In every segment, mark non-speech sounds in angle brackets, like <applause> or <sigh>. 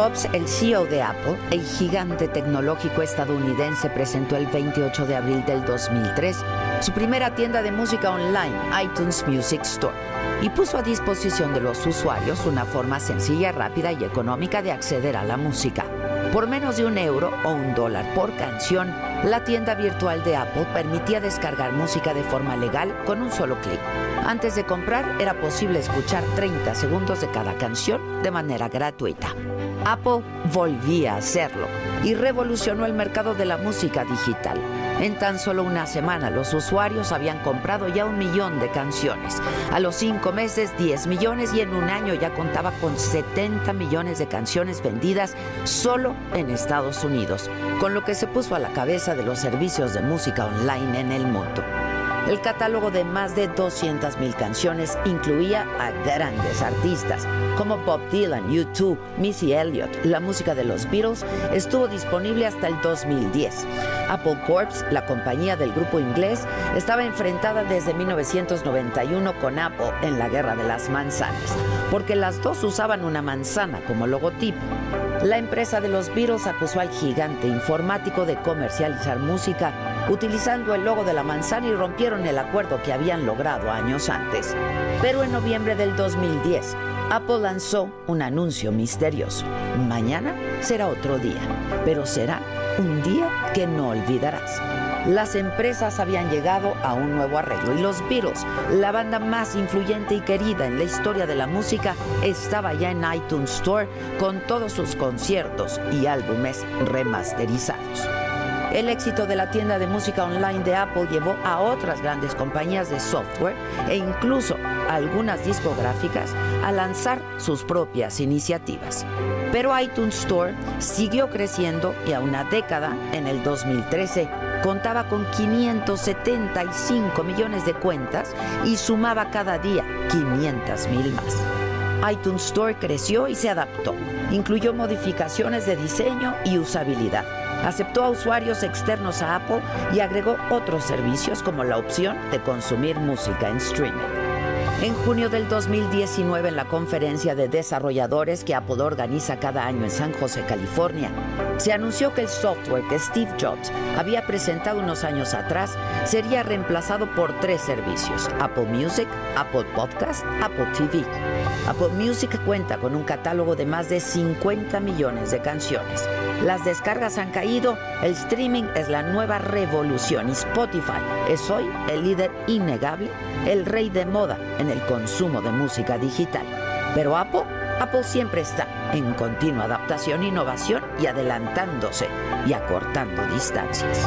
Jobs, el CEO de Apple, el gigante tecnológico estadounidense, presentó el 28 de abril del 2003 su primera tienda de música online, iTunes Music Store, y puso a disposición de los usuarios una forma sencilla, rápida y económica de acceder a la música. Por menos de un euro o un dólar por canción, la tienda virtual de Apple permitía descargar música de forma legal con un solo clic. Antes de comprar era posible escuchar 30 segundos de cada canción de manera gratuita. Apple volvía a hacerlo y revolucionó el mercado de la música digital. En tan solo una semana los usuarios habían comprado ya un millón de canciones. A los cinco meses 10 millones y en un año ya contaba con 70 millones de canciones vendidas solo en Estados Unidos, con lo que se puso a la cabeza de los servicios de música online en el mundo. El catálogo de más de 200.000 canciones incluía a grandes artistas como Bob Dylan, U2, Missy Elliott. La música de los Beatles estuvo disponible hasta el 2010. Apple Corps, la compañía del grupo inglés, estaba enfrentada desde 1991 con Apple en la Guerra de las Manzanas, porque las dos usaban una manzana como logotipo. La empresa de los Beatles acusó al gigante informático de comercializar música utilizando el logo de la manzana y rompieron el acuerdo que habían logrado años antes. Pero en noviembre del 2010, Apple lanzó un anuncio misterioso. Mañana será otro día, pero será un día que no olvidarás. Las empresas habían llegado a un nuevo arreglo y los Beatles, la banda más influyente y querida en la historia de la música, estaba ya en iTunes Store con todos sus conciertos y álbumes remasterizados. El éxito de la tienda de música online de Apple llevó a otras grandes compañías de software e incluso algunas discográficas a lanzar sus propias iniciativas. Pero iTunes Store siguió creciendo y a una década, en el 2013, contaba con 575 millones de cuentas y sumaba cada día 500 mil más. iTunes Store creció y se adaptó. Incluyó modificaciones de diseño y usabilidad aceptó a usuarios externos a Apple y agregó otros servicios como la opción de consumir música en streaming. En junio del 2019, en la conferencia de desarrolladores que Apple organiza cada año en San José, California, se anunció que el software que Steve Jobs había presentado unos años atrás sería reemplazado por tres servicios, Apple Music, Apple Podcast, Apple TV. Apple Music cuenta con un catálogo de más de 50 millones de canciones. Las descargas han caído, el streaming es la nueva revolución y Spotify es hoy el líder innegable, el rey de moda en el consumo de música digital. Pero Apple, Apple siempre está en continua adaptación, innovación y adelantándose y acortando distancias.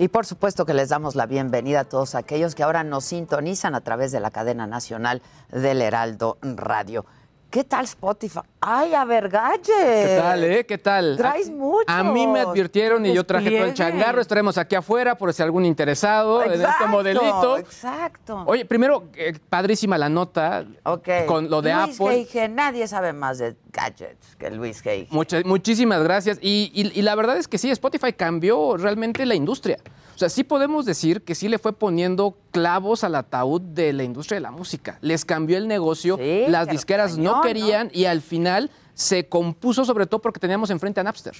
Y por supuesto que les damos la bienvenida a todos aquellos que ahora nos sintonizan a través de la cadena nacional del Heraldo Radio. ¿Qué tal Spotify? ¡Ay, a ver, Gadget! ¿Qué tal, eh? ¿Qué tal? Traes mucho. A mí me advirtieron y yo traje todo el changarro. Estaremos aquí afuera por si algún interesado en este modelito. Exacto. Oye, primero, eh, padrísima la nota con lo de Luis Apple. nadie sabe más de gadgets que Luis Gage. muchísimas gracias. y la verdad es que sí, Spotify cambió realmente la industria. O sea, sí podemos decir que sí le fue poniendo clavos al ataúd de la industria de la música. Les cambió el negocio, las disqueras no querían y al final se compuso sobre todo porque teníamos enfrente a Napster.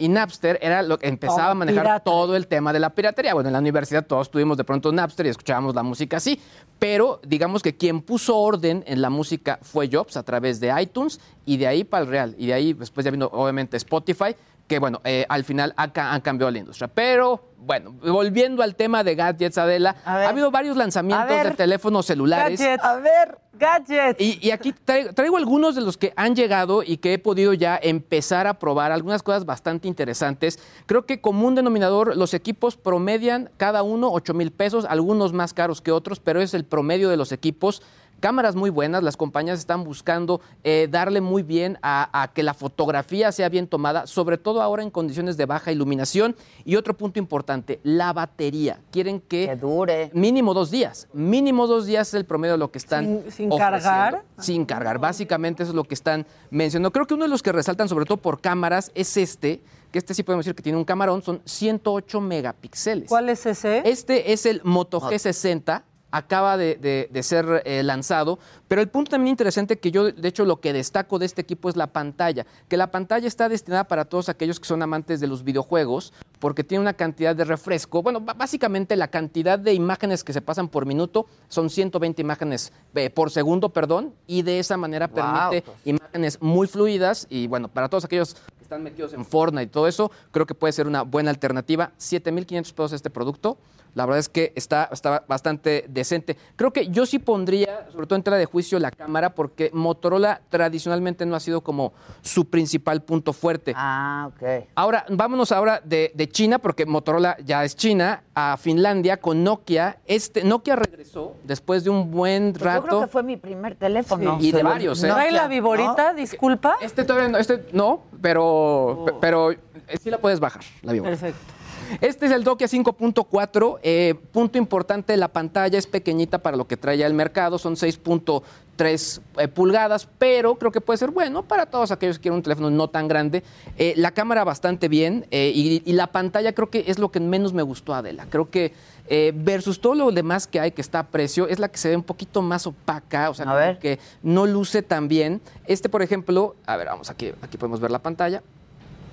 Y Napster era lo que empezaba a manejar todo el tema de la piratería. Bueno, en la universidad todos tuvimos de pronto Napster y escuchábamos la música así, pero digamos que quien puso orden en la música fue Jobs a través de iTunes y de ahí para el real. Y de ahí después ya vino obviamente Spotify, que bueno, eh, al final han cambiado la industria. Pero bueno, volviendo al tema de gadgets, Adela, ha habido varios lanzamientos de teléfonos celulares. Gadgets. A ver, gadgets. Y, aquí traigo, algunos de los que han llegado y que he podido ya empezar a probar, algunas cosas bastante interesantes. Creo que como un denominador, los equipos promedian cada uno 8 mil pesos, algunos más caros que otros, pero es el promedio de los equipos cámaras muy buenas, las compañías están buscando eh, darle muy bien a, a que la fotografía sea bien tomada, sobre todo ahora en condiciones de baja iluminación. Y otro punto importante, la batería. Quieren que, Que dure. mínimo dos días, mínimo dos días es el promedio de lo que están Sin- sin cargar. Sin cargar, básicamente eso es lo que están mencionando. Creo que uno de los que resaltan, sobre todo por cámaras, es este, que este sí podemos decir que tiene un camarón, son 108 megapíxeles. ¿Cuál es ese? Este es el Moto G60, acaba de, de- de ser eh, lanzado, pero el punto también interesante que yo, de hecho, lo que destaco de este equipo es la pantalla, que la pantalla está destinada para todos aquellos que son amantes de los videojuegos, porque tiene una cantidad de refresco, bueno, básicamente la cantidad de imágenes que se pasan por minuto son 120 imágenes eh, por segundo, perdón, y de esa manera Wow, permite pues. imágenes muy fluidas y bueno, para todos aquellos que están metidos en Fortnite y todo eso, creo que puede ser una buena alternativa. 7.500 pesos este producto. La verdad es que está, está bastante decente. Creo que yo sí pondría, sobre todo en tela de juicio, la cámara, porque Motorola tradicionalmente no ha sido como su principal punto fuerte. Ah, ok. Ahora, vámonos ahora de, de China, porque Motorola ya es China, a Finlandia con Nokia. Este, Nokia regresó después de un buen Pues yo creo rato. que fue mi primer teléfono. Sí. Y de varios, ¿eh? ¿No hay la viborita? Disculpa. Este todavía no, este no, pero, pe- pero eh, sí la puedes bajar, la Vibora. Perfecto. Este es el Nokia 5.4. eh, punto importante, la pantalla es pequeñita para lo que trae el mercado, son 6.3 eh, pulgadas, pero creo que puede ser bueno para todos aquellos que quieren un teléfono no tan grande. Eh, la cámara bastante bien y, y la pantalla creo que es lo que menos me gustó Adela. Creo que versus todo lo demás que hay que está a precio, es la que se ve un poquito más opaca, o sea, que no luce tan bien. Este, por ejemplo, a ver, vamos aquí, aquí podemos ver la pantalla.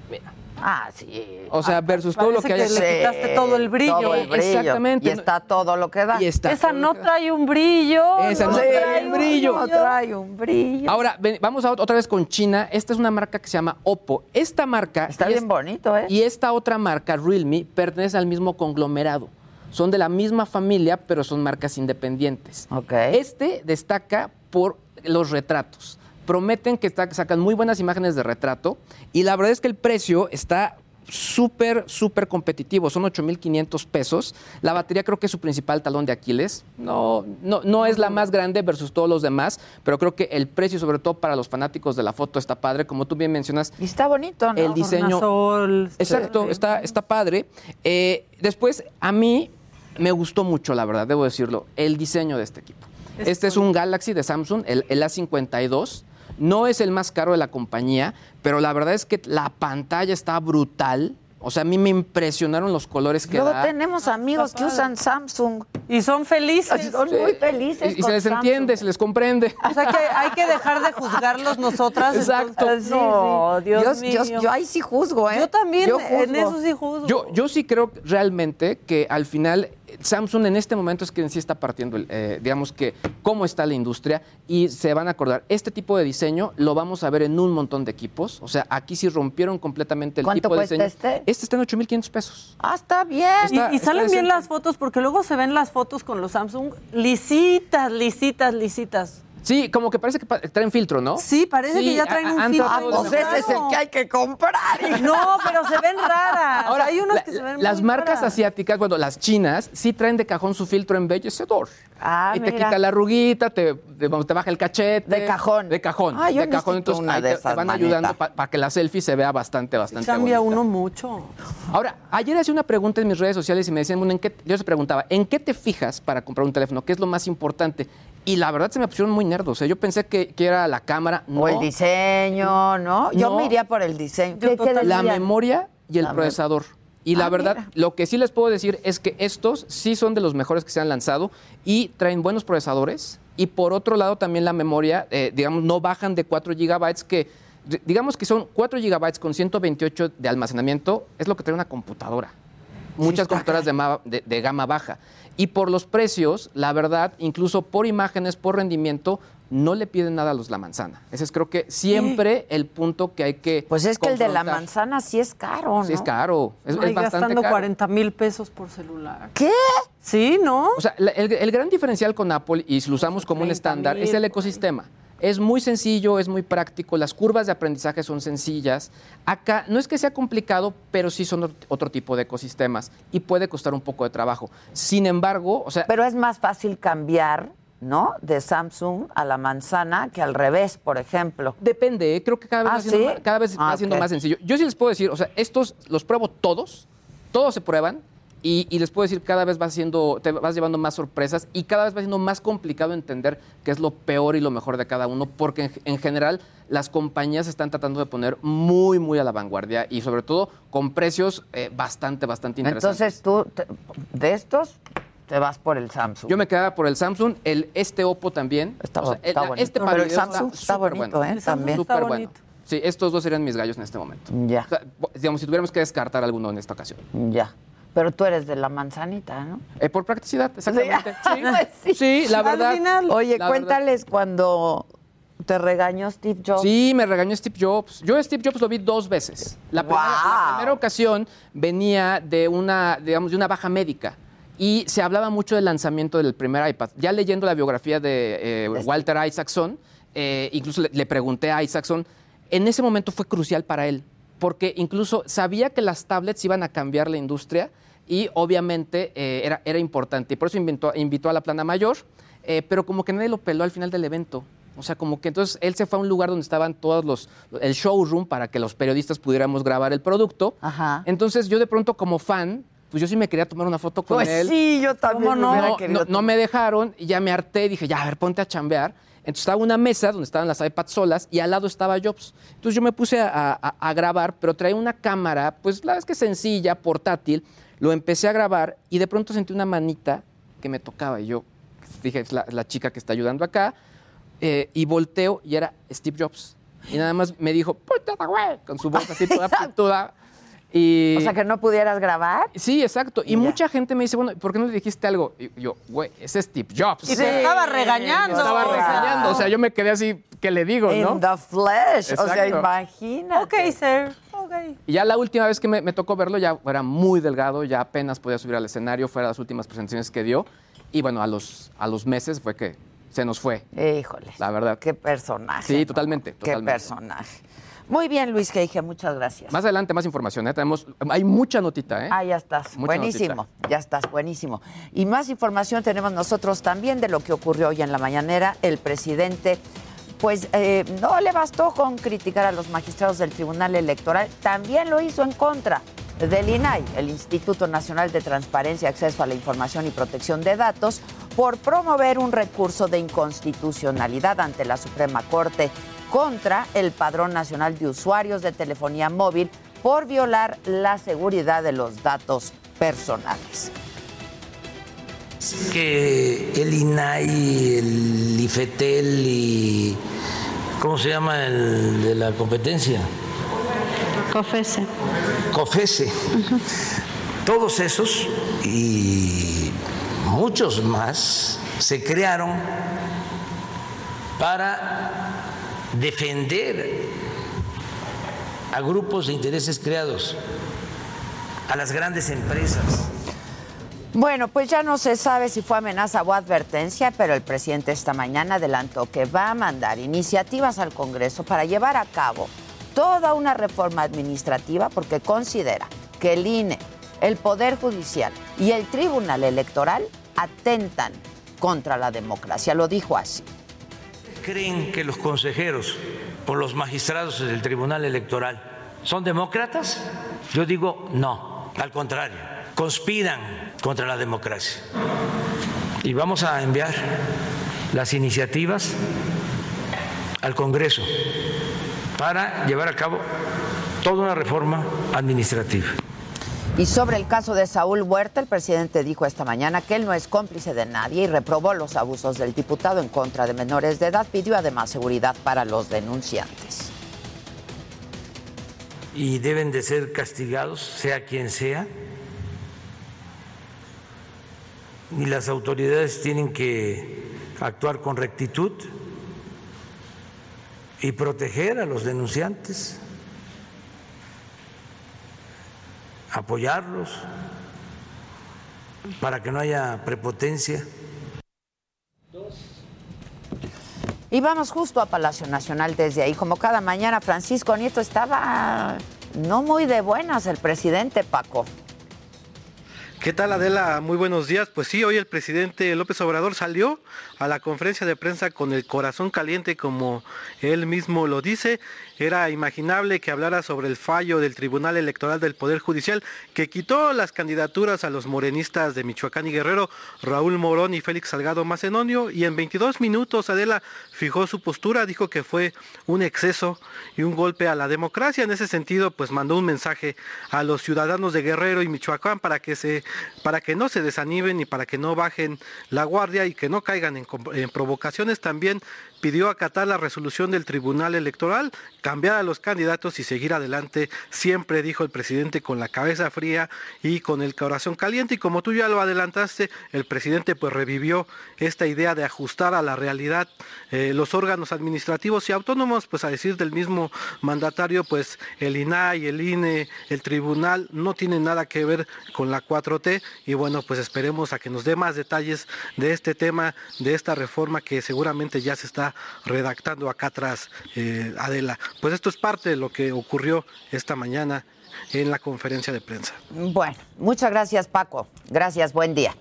Mira. Ah, sí. O sea, versus todo lo que hay que le quitaste todo el brillo. Todo el brillo. Exactamente. Y está todo lo que da. Y está Esa no trae un brillo. Esa no trae el brillo. No trae un brillo. Ahora, ven- vamos a ot- otra vez con China. Esta es una marca que se llama Oppo. Esta marca Está y bien es- bonito, ¿eh? y esta otra marca, Realme, pertenece al mismo conglomerado. Son de la misma familia, pero son marcas independientes. Ok. Este destaca por los retratos. Prometen que está- sacan muy buenas imágenes de retrato y la verdad es que el precio está súper, súper competitivo. Son 8.500 pesos. La batería creo que es su principal talón de Aquiles. No, no, no es la más grande versus todos los demás, pero creo que el precio, sobre todo para los fanáticos de la foto, está padre. Como tú bien mencionas, Y está bonito, ¿no? el diseño- Tornasol, Exacto, sí. está, está padre. Eh, después, a mí me gustó mucho, la verdad, debo decirlo, el diseño de este equipo. Es este es un Galaxy de Samsung, el, el A52. No es el más caro de la compañía, pero la verdad es que la pantalla está brutal. O sea, a mí me impresionaron los colores que Luego da. tenemos amigos que usan Samsung. Y son felices. Son muy felices. Y, y con se les entiende, se les comprende. O sea que hay que dejar de juzgarlos nosotras. Exacto. entonces, no, Dios yo, mío. yo- yo ahí sí juzgo, ¿eh? Yo también, Yo en eso sí juzgo. Yo, yo sí creo realmente que al final Samsung en este momento es quien sí está partiendo, el, eh, digamos que, cómo está la industria y se van a acordar, este tipo de diseño lo vamos a ver en un montón de equipos, o sea, aquí sí rompieron completamente el ¿Cuánto tipo de cuesta diseño. este? Este está en 8.500 pesos. Ah, está bien. Y, Está- y está salen bien las fotos porque luego se ven las fotos con los Samsung lisitas, lisitas, lisitas. Sí, como que parece que traen filtro, ¿no? Sí, parece Sí, que ya a- traen a- un filtro. Ah, pues ese es el que hay que comprar. No, pero se ven raras. Ahora, hay unos la- que se ven las muy marcas raras. asiáticas, bueno, las chinas, sí traen de cajón su filtro embellecedor. Ah, y te mira. quita la arruguita, te, te- te baja el cachete. De cajón. De cajón. Ah, yo de cajón. Entonces una ahí de te, esas, te van manita. ayudando para que la selfie se vea bastante, bastante Cambia bonita. uno mucho. Ahora, ayer hacía una pregunta en mis redes sociales y me decían, bueno, ¿en qué? yo les preguntaba, ¿en qué te fijas para comprar un teléfono? ¿Qué es lo más importante? Y la verdad se me pusieron muy nerdos. O sea, yo pensé que, que era la cámara. No. O el diseño, ¿no? Yo No. me iría por el diseño. Yo ¿Qué- qué la memoria y el La procesador. Y la Ah, verdad, mira. lo que sí les puedo decir es que estos sí son de los mejores que se han lanzado y traen buenos procesadores. Y por otro lado, también la memoria, eh, digamos, no bajan de 4 gigabytes, que di- digamos que son 4 gigabytes con 128 de almacenamiento, es lo que trae una computadora. Muchas computadoras de, ma- de- de gama baja. Y por los precios, la verdad, incluso por imágenes, por rendimiento, no le piden nada a los la manzana. Ese es creo que siempre el punto que hay que. Pues es que el de la manzana sí es caro, ¿no? Sí, es caro. Es, bastante gastando caro. 40 mil pesos por celular. ¿Qué? Sí, ¿no? O sea, el, el gran diferencial con Apple, y si lo usamos como un 30,000 estándar, es el ecosistema. Es muy sencillo, es muy práctico, las curvas de aprendizaje son sencillas. Acá no es que sea complicado, pero sí son ot- otro tipo de ecosistemas y puede costar un poco de trabajo. Sin embargo, o sea, Pero es más fácil cambiar ¿no? De Samsung a la manzana que al revés, por ejemplo. Depende, ¿eh? creo que cada vez, ¿Ah, va, siendo sí? cada vez Ah, va siendo más sencillo. Yo sí les puedo decir, o sea, estos los pruebo todos, todos se prueban. Y, y les puedo decir, cada vez va siendo, te vas llevando más sorpresas y cada vez va siendo más complicado entender qué es lo peor y lo mejor de cada uno, porque en, en general las compañías están tratando de poner muy, muy a la vanguardia y sobre todo con precios eh, bastante, bastante interesantes. Entonces tú, te- de estos, te vas por el Samsung. Yo me quedaba por el Samsung, el este Oppo también. Está O sea, está el- bonito. Este Pero el Samsung está bonito, bueno. ¿eh? El Samsung También. está Súper bueno. bonito. Sí, estos dos serían mis gallos en este momento. Ya. O sea, bo- digamos, si tuviéramos que descartar alguno en esta ocasión. Ya. Pero tú eres de la manzanita, ¿no? Eh, por practicidad, exactamente. <laughs> Sí. Sí, sí, la Al verdad. final. Oye, La cuéntales cuando te regañó Steve Jobs. Sí, me regañó Steve Jobs. Yo a Steve Jobs lo vi dos veces. La primera, ¡Guau! la primera ocasión venía de una, digamos, de una baja médica. Y se hablaba mucho del lanzamiento del primer iPad. Ya leyendo la biografía de eh, De Walter Isaacson, eh, incluso le, le pregunté a Isaacson, en ese momento fue crucial para él, porque incluso sabía que las tablets iban a cambiar la industria y obviamente eh, era, era importante. Y por eso invitó, invitó a la plana mayor, eh, pero como que nadie lo peló al final del evento. O sea, como que entonces él se fue a un lugar donde estaban todos los, el showroom para que los periodistas pudiéramos grabar el producto. Ajá. Entonces yo de pronto como fan, pues yo sí me quería tomar una foto con Pues él. sí, yo también ¿Cómo me no? No, no, no me dejaron y ya me harté. Dije, ya, a ver, ponte a chambear. Entonces estaba una mesa donde estaban las iPads solas y al lado estaba Jobs. Entonces yo me puse a, a- a grabar, pero traía una cámara, pues la verdad es que sencilla, portátil. Lo empecé a grabar y de pronto sentí una manita que me tocaba. Y yo dije, es la, la chica que está ayudando acá. Eh, y volteo y era Steve Jobs. Y nada más me dijo, puta güey, con su voz así toda. <laughs> Y, O sea, que no pudieras grabar. Sí, exacto. Y mucha gente me dice, bueno, ¿por qué no le dijiste algo? Y yo, güey, ese es Steve Jobs. Y te estaba Me regañando. estaba o sea. regañando. O sea, yo me quedé así, ¿qué le digo, no? In the flesh. O sea, imagínate. Ok, sir. Y ya la última vez que me, me tocó verlo, ya era muy delgado, ya apenas podía subir al escenario, fuera las últimas presentaciones que dio. Y bueno, a los, a los meses fue que se nos fue. Híjole. La verdad. Qué personaje. Sí, ¿no? totalmente, Qué personaje. Muy bien, Luis Geige, muchas gracias. Más adelante, más información. ¿eh? Tenemos, hay mucha notita, ¿eh? Ah, ya estás. Mucha buenísimo. Ya estás, buenísimo. Y más información tenemos nosotros también de lo que ocurrió hoy en la mañanera. El presidente, pues eh, no le bastó con criticar a los magistrados del Tribunal Electoral, también lo hizo en contra del INAI, el Instituto Nacional de Transparencia, Acceso a la Información y Protección de Datos, por promover un recurso de inconstitucionalidad ante la Suprema Corte contra el Padrón Nacional de Usuarios de Telefonía Móvil por violar la seguridad de los datos personales. Que el INAI, el IFETEL y ¿cómo se llama el de la competencia? COFESE. COFESE. Todos esos y muchos más se crearon para defender a grupos de intereses creados, a las grandes empresas. Bueno, pues ya no se sabe si fue amenaza o advertencia, pero el presidente esta mañana adelantó que va a mandar iniciativas al Congreso para llevar a cabo toda una reforma administrativa porque considera que el INE, el Poder Judicial y el Tribunal Electoral atentan contra la democracia. Lo dijo así. ¿Creen que los consejeros o los magistrados del Tribunal Electoral son demócratas? Yo digo no, al contrario, conspiran contra la democracia. Y vamos a enviar las iniciativas al Congreso para llevar a cabo toda una reforma administrativa. Y sobre el caso de Saúl Huerta, el presidente dijo esta mañana que él no es cómplice de nadie y reprobó los abusos del diputado en contra de menores de edad. Pidió además seguridad para los denunciantes. y deben de ser castigados, sea quien sea. Y las autoridades tienen que actuar con rectitud y proteger a los denunciantes, apoyarlos para que no haya prepotencia. Y vamos justo a Palacio Nacional desde ahí. Como cada mañana, Francisco Nieto estaba no muy de buenas el presidente Paco. ¿Qué tal Adela? Muy buenos días. Pues sí, hoy el presidente López Obrador salió a la conferencia de prensa con el corazón caliente, como él mismo lo dice. Era imaginable que hablara sobre el fallo del Tribunal Electoral del Poder Judicial que quitó las candidaturas a los morenistas de Michoacán y Guerrero, Raúl Morón y Félix Salgado Macedonio, y en 22 minutos Adela fijó su postura, dijo que fue un exceso y un golpe a la democracia. En ese sentido, pues mandó un mensaje a los ciudadanos de Guerrero y Michoacán para que se para que no se desanimen y para que no bajen la guardia y que no caigan en, en provocaciones. También pidió acatar la resolución del Tribunal Electoral, cambiar a los candidatos y seguir adelante, siempre dijo el presidente con la cabeza fría y con el corazón caliente. Y como tú ya lo adelantaste, el presidente pues revivió esta idea de ajustar a la realidad eh, los órganos administrativos y autónomos, pues a decir del mismo mandatario, pues el INAI, el INE, el tribunal no tienen nada que ver con la 4T y bueno, pues esperemos a que nos dé más detalles de este tema, de esta reforma que seguramente ya se está redactando acá atrás, eh, Adela. Pues esto es parte de lo que ocurrió esta mañana en la conferencia de prensa. Bueno, muchas gracias Paco. Gracias, buen día.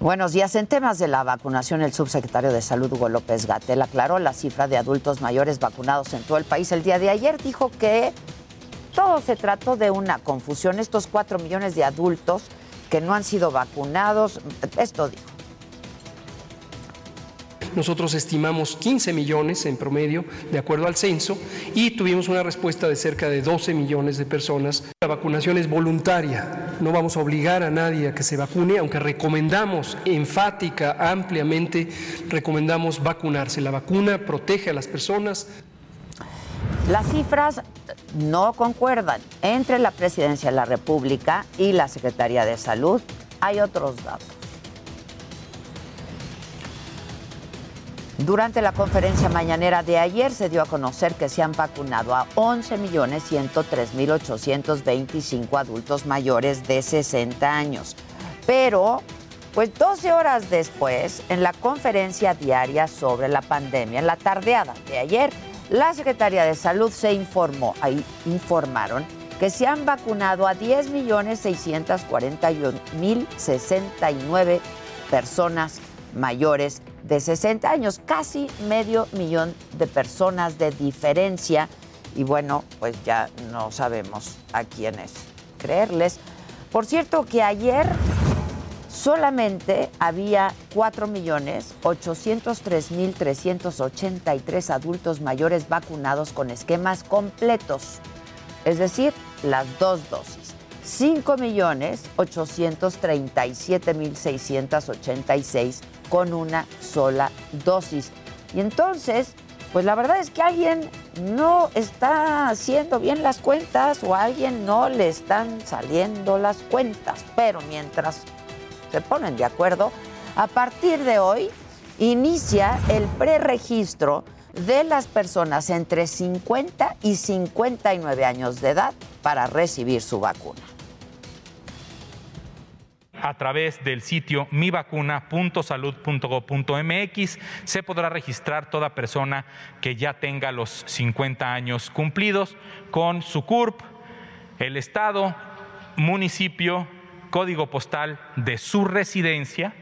Buenos días. En temas de la vacunación, el subsecretario de Salud, Hugo López Gatel, aclaró la cifra de adultos mayores vacunados en todo el país. El día de ayer dijo que todo se trató de una confusión. Estos cuatro millones de adultos que no han sido vacunados, esto dijo. Nosotros estimamos 15 millones en promedio, de acuerdo al censo, y tuvimos una respuesta de cerca de 12 millones de personas. La vacunación es voluntaria, no vamos a obligar a nadie a que se vacune, aunque recomendamos enfática, ampliamente, recomendamos vacunarse. La vacuna protege a las personas. Las cifras no concuerdan entre la Presidencia de la República y la Secretaría de Salud. Hay otros datos. Durante la conferencia mañanera de ayer se dio a conocer que se han vacunado a 11.103.825 adultos mayores de 60 años. Pero, pues 12 horas después, en la conferencia diaria sobre la pandemia, en la tardeada de ayer, la Secretaría de Salud se informó, ahí informaron que se han vacunado a 10.641.069 personas mayores de 60 años, casi medio millón de personas de diferencia. Y bueno, pues ya no sabemos a quiénes creerles. Por cierto que ayer solamente había 4.803.383 adultos mayores vacunados con esquemas completos, es decir, las dos dosis. 5.837.686 con una sola dosis. Y entonces, pues la verdad es que alguien no está haciendo bien las cuentas o a alguien no le están saliendo las cuentas. Pero mientras se ponen de acuerdo, a partir de hoy inicia el preregistro de las personas entre 50 y 59 años de edad para recibir su vacuna a través del sitio mivacuna.salud.gov.mx se podrá registrar toda persona que ya tenga los 50 años cumplidos con su CURP, el estado, municipio, código postal de su residencia,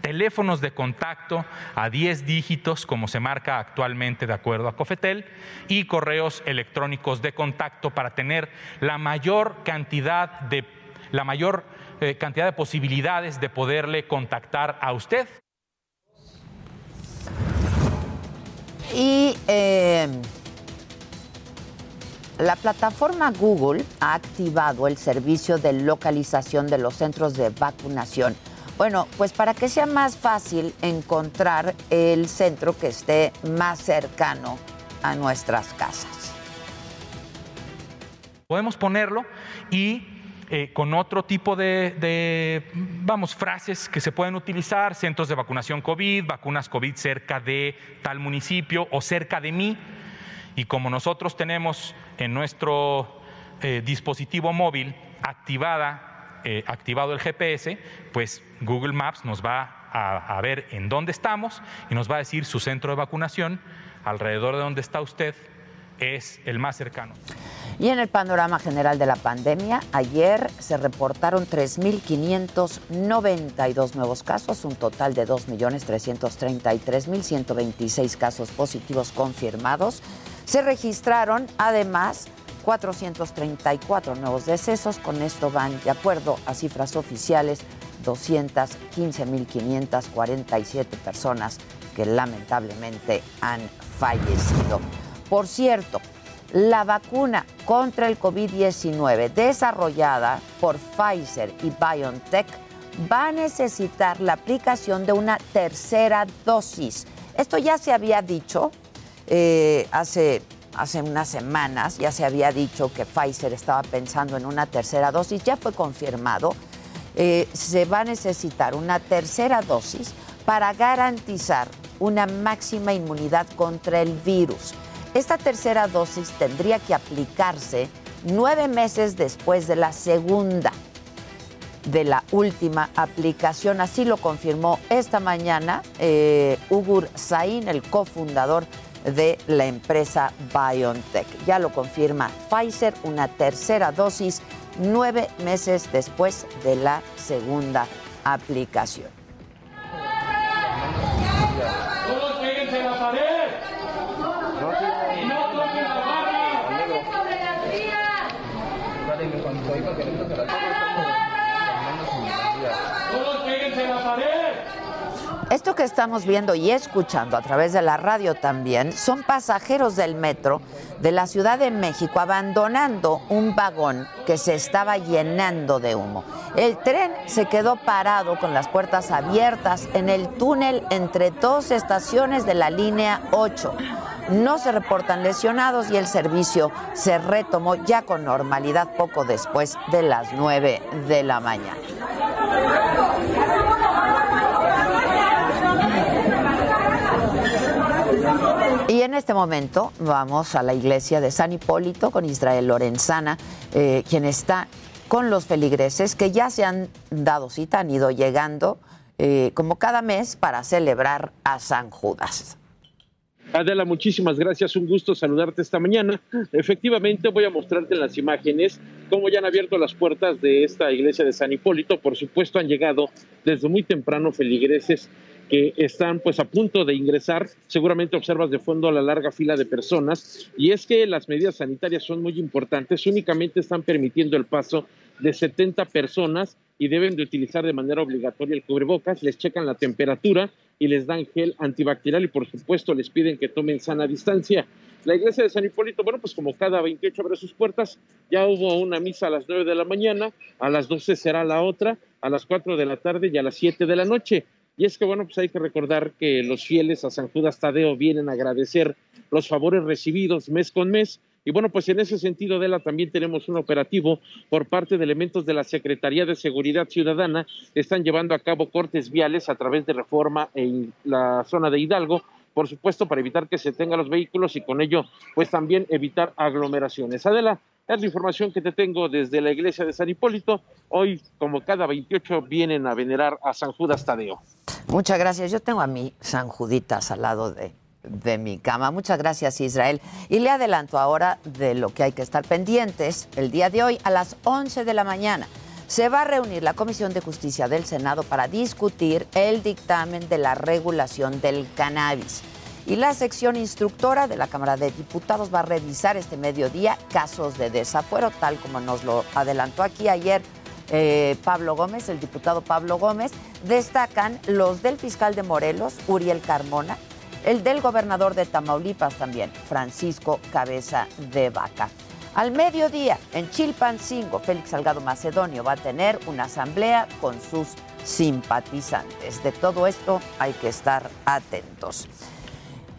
teléfonos de contacto a 10 dígitos, como se marca actualmente de acuerdo a Cofetel, y correos electrónicos de contacto para tener la mayor cantidad de la mayor eh, cantidad de posibilidades de poderle contactar a usted. Y eh, la plataforma Google ha activado el servicio de localización de los centros de vacunación. Bueno, pues para que sea más fácil encontrar el centro que esté más cercano a nuestras casas. Podemos ponerlo y eh, con otro tipo de, vamos, frases que se pueden utilizar, centros de vacunación COVID, vacunas COVID cerca de tal municipio o cerca de mí. Y como nosotros tenemos en nuestro eh, dispositivo móvil activada, eh, activado el GPS, pues Google Maps nos va a, a ver en dónde estamos y nos va a decir su centro de vacunación, alrededor de donde está usted, es el más cercano. Y en el panorama general de la pandemia, ayer se reportaron 3.592 nuevos casos, un total de 2.333.126 casos positivos confirmados. Se registraron además 434 nuevos decesos, con esto van de acuerdo a cifras oficiales 215.547 personas que lamentablemente han fallecido. Por cierto, la vacuna contra el COVID-19 desarrollada por Pfizer y BioNTech va a necesitar la aplicación de una tercera dosis. Esto ya se había dicho eh, hace, hace unas semanas, ya se había dicho que Pfizer estaba pensando en una tercera dosis, ya fue confirmado. Eh, se va a necesitar una tercera dosis para garantizar una máxima inmunidad contra el virus. Esta tercera dosis tendría que aplicarse nueve meses después de la segunda de la última aplicación. Así lo confirmó esta mañana eh, Ugur Sain, el cofundador de la empresa BioNTech. Ya lo confirma Pfizer, una tercera dosis nueve meses después de la segunda aplicación. Esto que estamos viendo y escuchando a través de la radio también son pasajeros del metro de la Ciudad de México abandonando un vagón que se estaba llenando de humo. El tren se quedó parado con las puertas abiertas en el túnel entre dos estaciones de la línea 8. No se reportan lesionados y el servicio se retomó ya con normalidad poco después de las 9 de la mañana. Y en este momento vamos a la iglesia de San Hipólito con Israel Lorenzana, eh, quien está con los feligreses que ya se han dado cita, han ido llegando eh, como cada mes para celebrar a San Judas. Adela, muchísimas gracias. Un gusto saludarte esta mañana. Efectivamente, voy a mostrarte en las imágenes cómo ya han abierto las puertas de esta iglesia de San Hipólito. Por supuesto, han llegado desde muy temprano feligreses que están pues a punto de ingresar. Seguramente observas de fondo a la larga fila de personas y es que las medidas sanitarias son muy importantes. Únicamente están permitiendo el paso de 70 personas y deben de utilizar de manera obligatoria el cubrebocas, les checan la temperatura y les dan gel antibacterial y por supuesto les piden que tomen sana distancia. La iglesia de San Hipólito, bueno, pues como cada 28 abre sus puertas, ya hubo una misa a las 9 de la mañana, a las 12 será la otra, a las 4 de la tarde y a las 7 de la noche. Y es que, bueno, pues hay que recordar que los fieles a San Judas Tadeo vienen a agradecer los favores recibidos mes con mes. Y bueno, pues en ese sentido, Adela, también tenemos un operativo por parte de elementos de la Secretaría de Seguridad Ciudadana. Están llevando a cabo cortes viales a través de reforma en la zona de Hidalgo, por supuesto, para evitar que se tengan los vehículos y con ello, pues también evitar aglomeraciones. Adela, es la información que te tengo desde la iglesia de San Hipólito. Hoy, como cada 28, vienen a venerar a San Judas Tadeo. Muchas gracias. Yo tengo a mi San Juditas al lado de, de mi cama. Muchas gracias, Israel. Y le adelanto ahora de lo que hay que estar pendientes. El día de hoy, a las 11 de la mañana, se va a reunir la Comisión de Justicia del Senado para discutir el dictamen de la regulación del cannabis. Y la sección instructora de la Cámara de Diputados va a revisar este mediodía casos de desafuero, tal como nos lo adelantó aquí ayer eh, Pablo Gómez, el diputado Pablo Gómez. Destacan los del fiscal de Morelos, Uriel Carmona, el del gobernador de Tamaulipas también, Francisco Cabeza de Vaca. Al mediodía, en Chilpancingo, Félix Salgado Macedonio va a tener una asamblea con sus simpatizantes. De todo esto hay que estar atentos.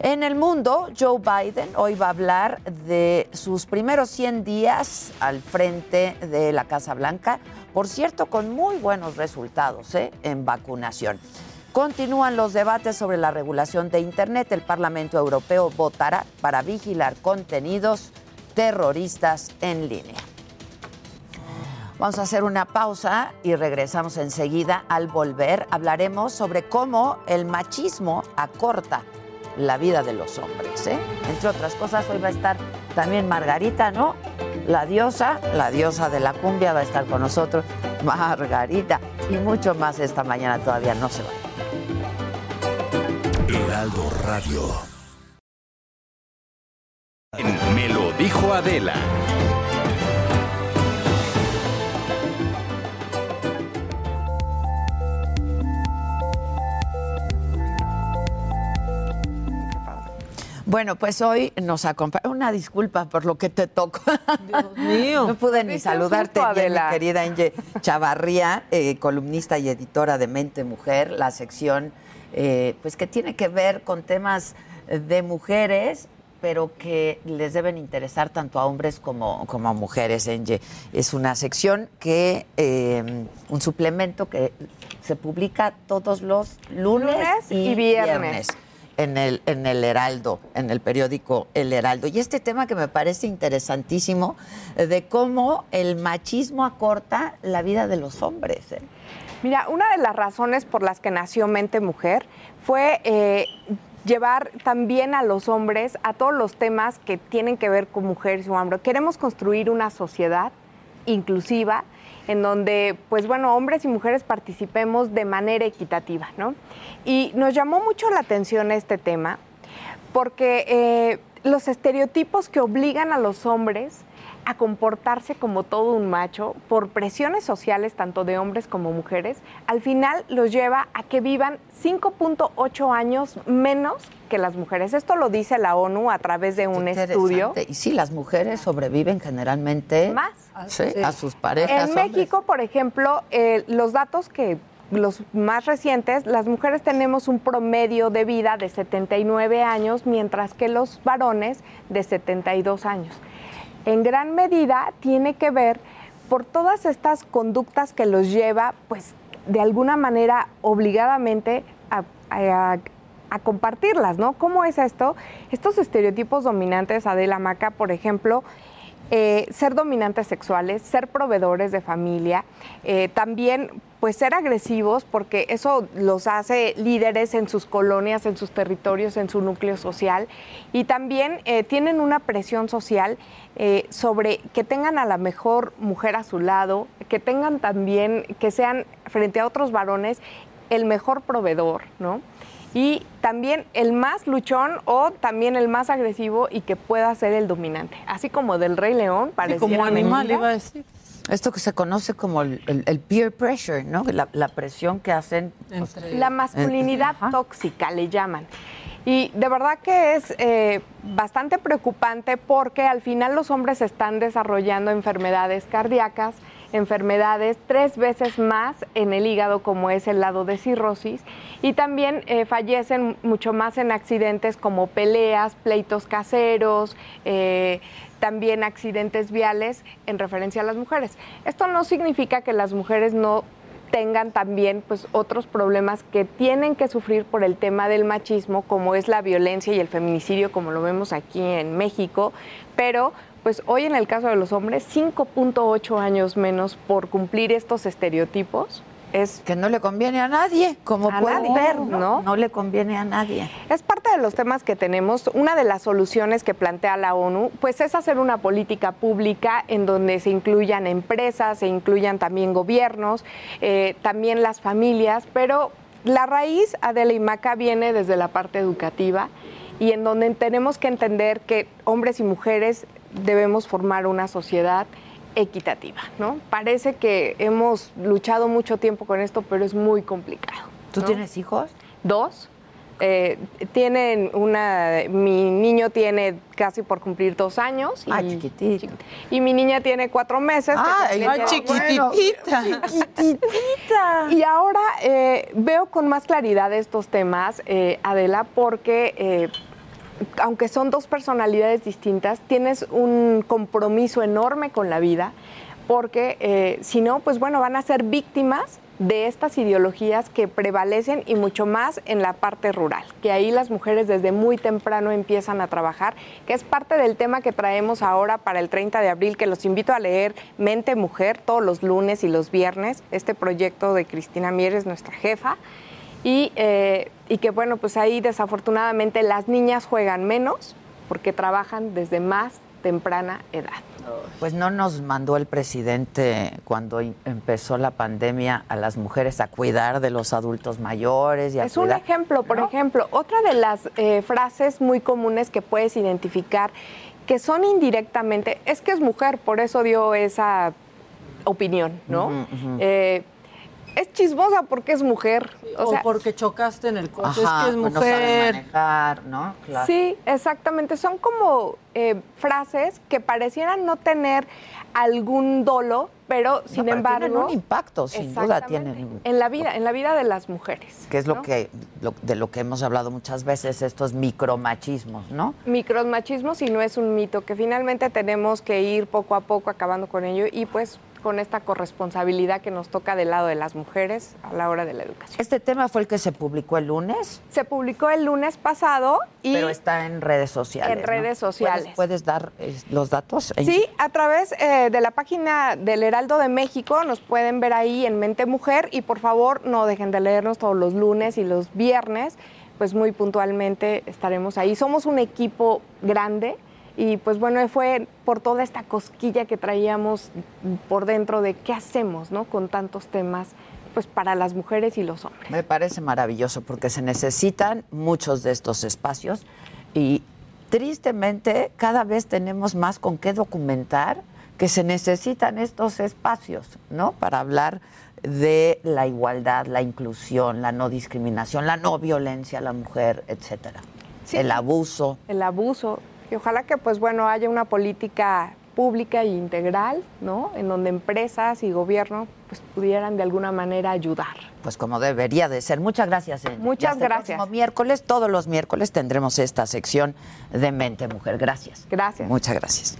En el mundo, Joe Biden hoy va a hablar de sus primeros 100 días al frente de la Casa Blanca, por cierto, con muy buenos resultados ¿eh? en vacunación. Continúan los debates sobre la regulación de Internet. El Parlamento Europeo votará para vigilar contenidos terroristas en línea. Vamos a hacer una pausa y regresamos enseguida. Al volver hablaremos sobre cómo el machismo acorta la vida de los hombres. ¿eh? Entre otras cosas, hoy va a estar también Margarita, ¿no? la diosa, la diosa de la cumbia va a estar con nosotros, Margarita, y mucho más esta mañana todavía no se va. Heraldo Radio. Me lo dijo Adela. Bueno, pues hoy nos acompaña. Una disculpa por lo que te toco. Dios <laughs> mío. No pude ni saludarte bien, mi querida Inge Chavarría, eh, columnista y editora de Mente Mujer, la sección eh, pues que tiene que ver con temas de mujeres, pero que les deben interesar tanto a hombres como, como a mujeres, Inge. Es una sección que, eh, un suplemento que se publica todos los lunes, Lunes y viernes. En el, en el Heraldo, en el periódico El Heraldo. Y este tema que me parece interesantísimo, eh, de cómo el machismo acorta la vida de los hombres. ¿eh? Mira, una de las razones por las que nació Mente Mujer fue eh, llevar también a los hombres a todos los temas que tienen que ver con mujeres y hombres. Queremos construir una sociedad inclusiva en donde, pues bueno, hombres y mujeres participemos de manera equitativa, ¿no? Y nos llamó mucho la atención este tema porque eh, los estereotipos que obligan a los hombres a comportarse como todo un macho por presiones sociales tanto de hombres como mujeres, al final los lleva a que vivan 5.8 años menos que las mujeres. Esto lo dice la ONU a través de un estudio. Y sí, las mujeres sobreviven generalmente Más. sí, a sus parejas. En hombres. México, por ejemplo, eh, los datos que los más recientes, las mujeres tenemos un promedio de vida de 79 años, mientras que los varones de 72 años. En gran medida tiene que ver por todas estas conductas que los lleva, pues, de alguna manera obligadamente a, a- a compartirlas, ¿no? ¿Cómo es esto? Estos estereotipos dominantes, Adela Maca, por ejemplo, eh, ser dominantes sexuales, ser proveedores de familia, eh, también pues ser agresivos porque eso los hace líderes en sus colonias, en sus territorios, en su núcleo social y también eh, tienen una presión social sobre que tengan a la mejor mujer a su lado, que tengan también, que sean frente a otros varones el mejor proveedor, ¿no? Y también el más luchón o también el más agresivo y que pueda ser el dominante. Así como del Rey León, parece como animal, iba a decir. Esto que se conoce como el, el- el peer pressure, ¿no? La, la presión que hacen. La masculinidad tóxica le llaman. Y de verdad que es eh, bastante preocupante porque al final los hombres están desarrollando enfermedades cardíacas, enfermedades tres veces más en el hígado como es el lado de cirrosis y también eh, fallecen mucho más en accidentes como peleas, pleitos caseros, eh, también accidentes viales en referencia a las mujeres. Esto no significa que las mujeres no tengan también pues otros problemas que tienen que sufrir por el tema del machismo, como es la violencia y el feminicidio, como lo vemos aquí en México, pero pues hoy en el caso de los hombres, 5.8 años menos por cumplir estos estereotipos. Es que no le conviene a nadie, como A pueden nadie, ver, ¿no? ¿no? No le conviene a nadie. Es parte de los temas que tenemos. Una de las soluciones que plantea la ONU, pues es hacer una política pública en donde se incluyan empresas, se incluyan también gobiernos, eh, también las familias, pero la raíz, Adela y Maca, viene desde la parte educativa y en donde tenemos que entender que hombres y mujeres debemos formar una sociedad equitativa, ¿no? Parece que hemos luchado mucho tiempo con esto, pero es muy complicado. ¿Tú ¿no? tienes hijos? Dos. Eh, tienen una, mi niño tiene casi por cumplir dos años. Ah, y, chiquitito. Y mi niña tiene cuatro meses. que Ay, también ay, tiene- chiquititita. y ahora eh, veo con más claridad estos temas, eh, Adela, porque aunque son dos personalidades distintas, tienes un compromiso enorme con la vida, porque eh, si no, pues bueno, van a ser víctimas de estas ideologías que prevalecen y mucho más en la parte rural, que ahí las mujeres desde muy temprano empiezan a trabajar, que es parte del tema que traemos ahora para el 30 de abril, que los invito a leer Mente Mujer todos los lunes y los viernes, este proyecto de Cristina Mieres, nuestra jefa, y, eh, y que bueno, pues ahí desafortunadamente las niñas juegan menos porque trabajan desde más temprana edad. Pues no nos mandó el presidente cuando empezó la pandemia a las mujeres a cuidar de los adultos mayores y a Es un ejemplo, por ejemplo, otra de las eh, frases muy comunes que puedes identificar que son indirectamente, es que es mujer, por eso dio esa opinión, ¿no? Eh, es chismosa porque es mujer. O, O sea, porque chocaste en el coche, Ajá, es que es no sabe mujer. manejar, ¿no? Claro. Sí, exactamente. Son como eh, frases que parecieran no tener algún dolo, pero sin pero embargo tienen un impacto, sin duda tienen. en la vida, en la vida de las mujeres. Que es lo que lo- de lo que hemos hablado muchas veces, estos micromachismos, ¿no? micromachismo si no es un mito, que finalmente tenemos que ir poco a poco acabando con ello y pues con esta corresponsabilidad que nos toca del lado de las mujeres a la hora de la educación. Este tema fue el que se publicó el lunes, Se publicó el lunes pasado y pero está en redes sociales. En ¿no? redes sociales. ¿Puedes, puedes dar eh, los datos? Sí, a través eh, de la página del Heraldo de México nos pueden ver ahí en Mente Mujer y por favor no dejen de leernos todos los lunes y los viernes, pues muy puntualmente estaremos ahí. Somos un equipo grande y pues bueno, fue por toda esta cosquilla que traíamos por dentro de qué hacemos, ¿no? Con tantos temas pues para las mujeres y los hombres. Me parece maravilloso porque se necesitan muchos de estos espacios y tristemente cada vez tenemos más con qué documentar que se necesitan estos espacios, ¿no? Para hablar de la igualdad, la inclusión, la no discriminación, la no violencia a la mujer, etcétera. El abuso. el abuso. Y ojalá que, pues bueno, haya una política pública e integral, ¿no? En donde empresas y gobierno pues pudieran de alguna manera ayudar. Pues como debería de ser. Muchas gracias. Enya. Muchas el gracias. próximo miércoles, todos los miércoles tendremos esta sección de Mente Mujer. Gracias. Gracias. Muchas gracias.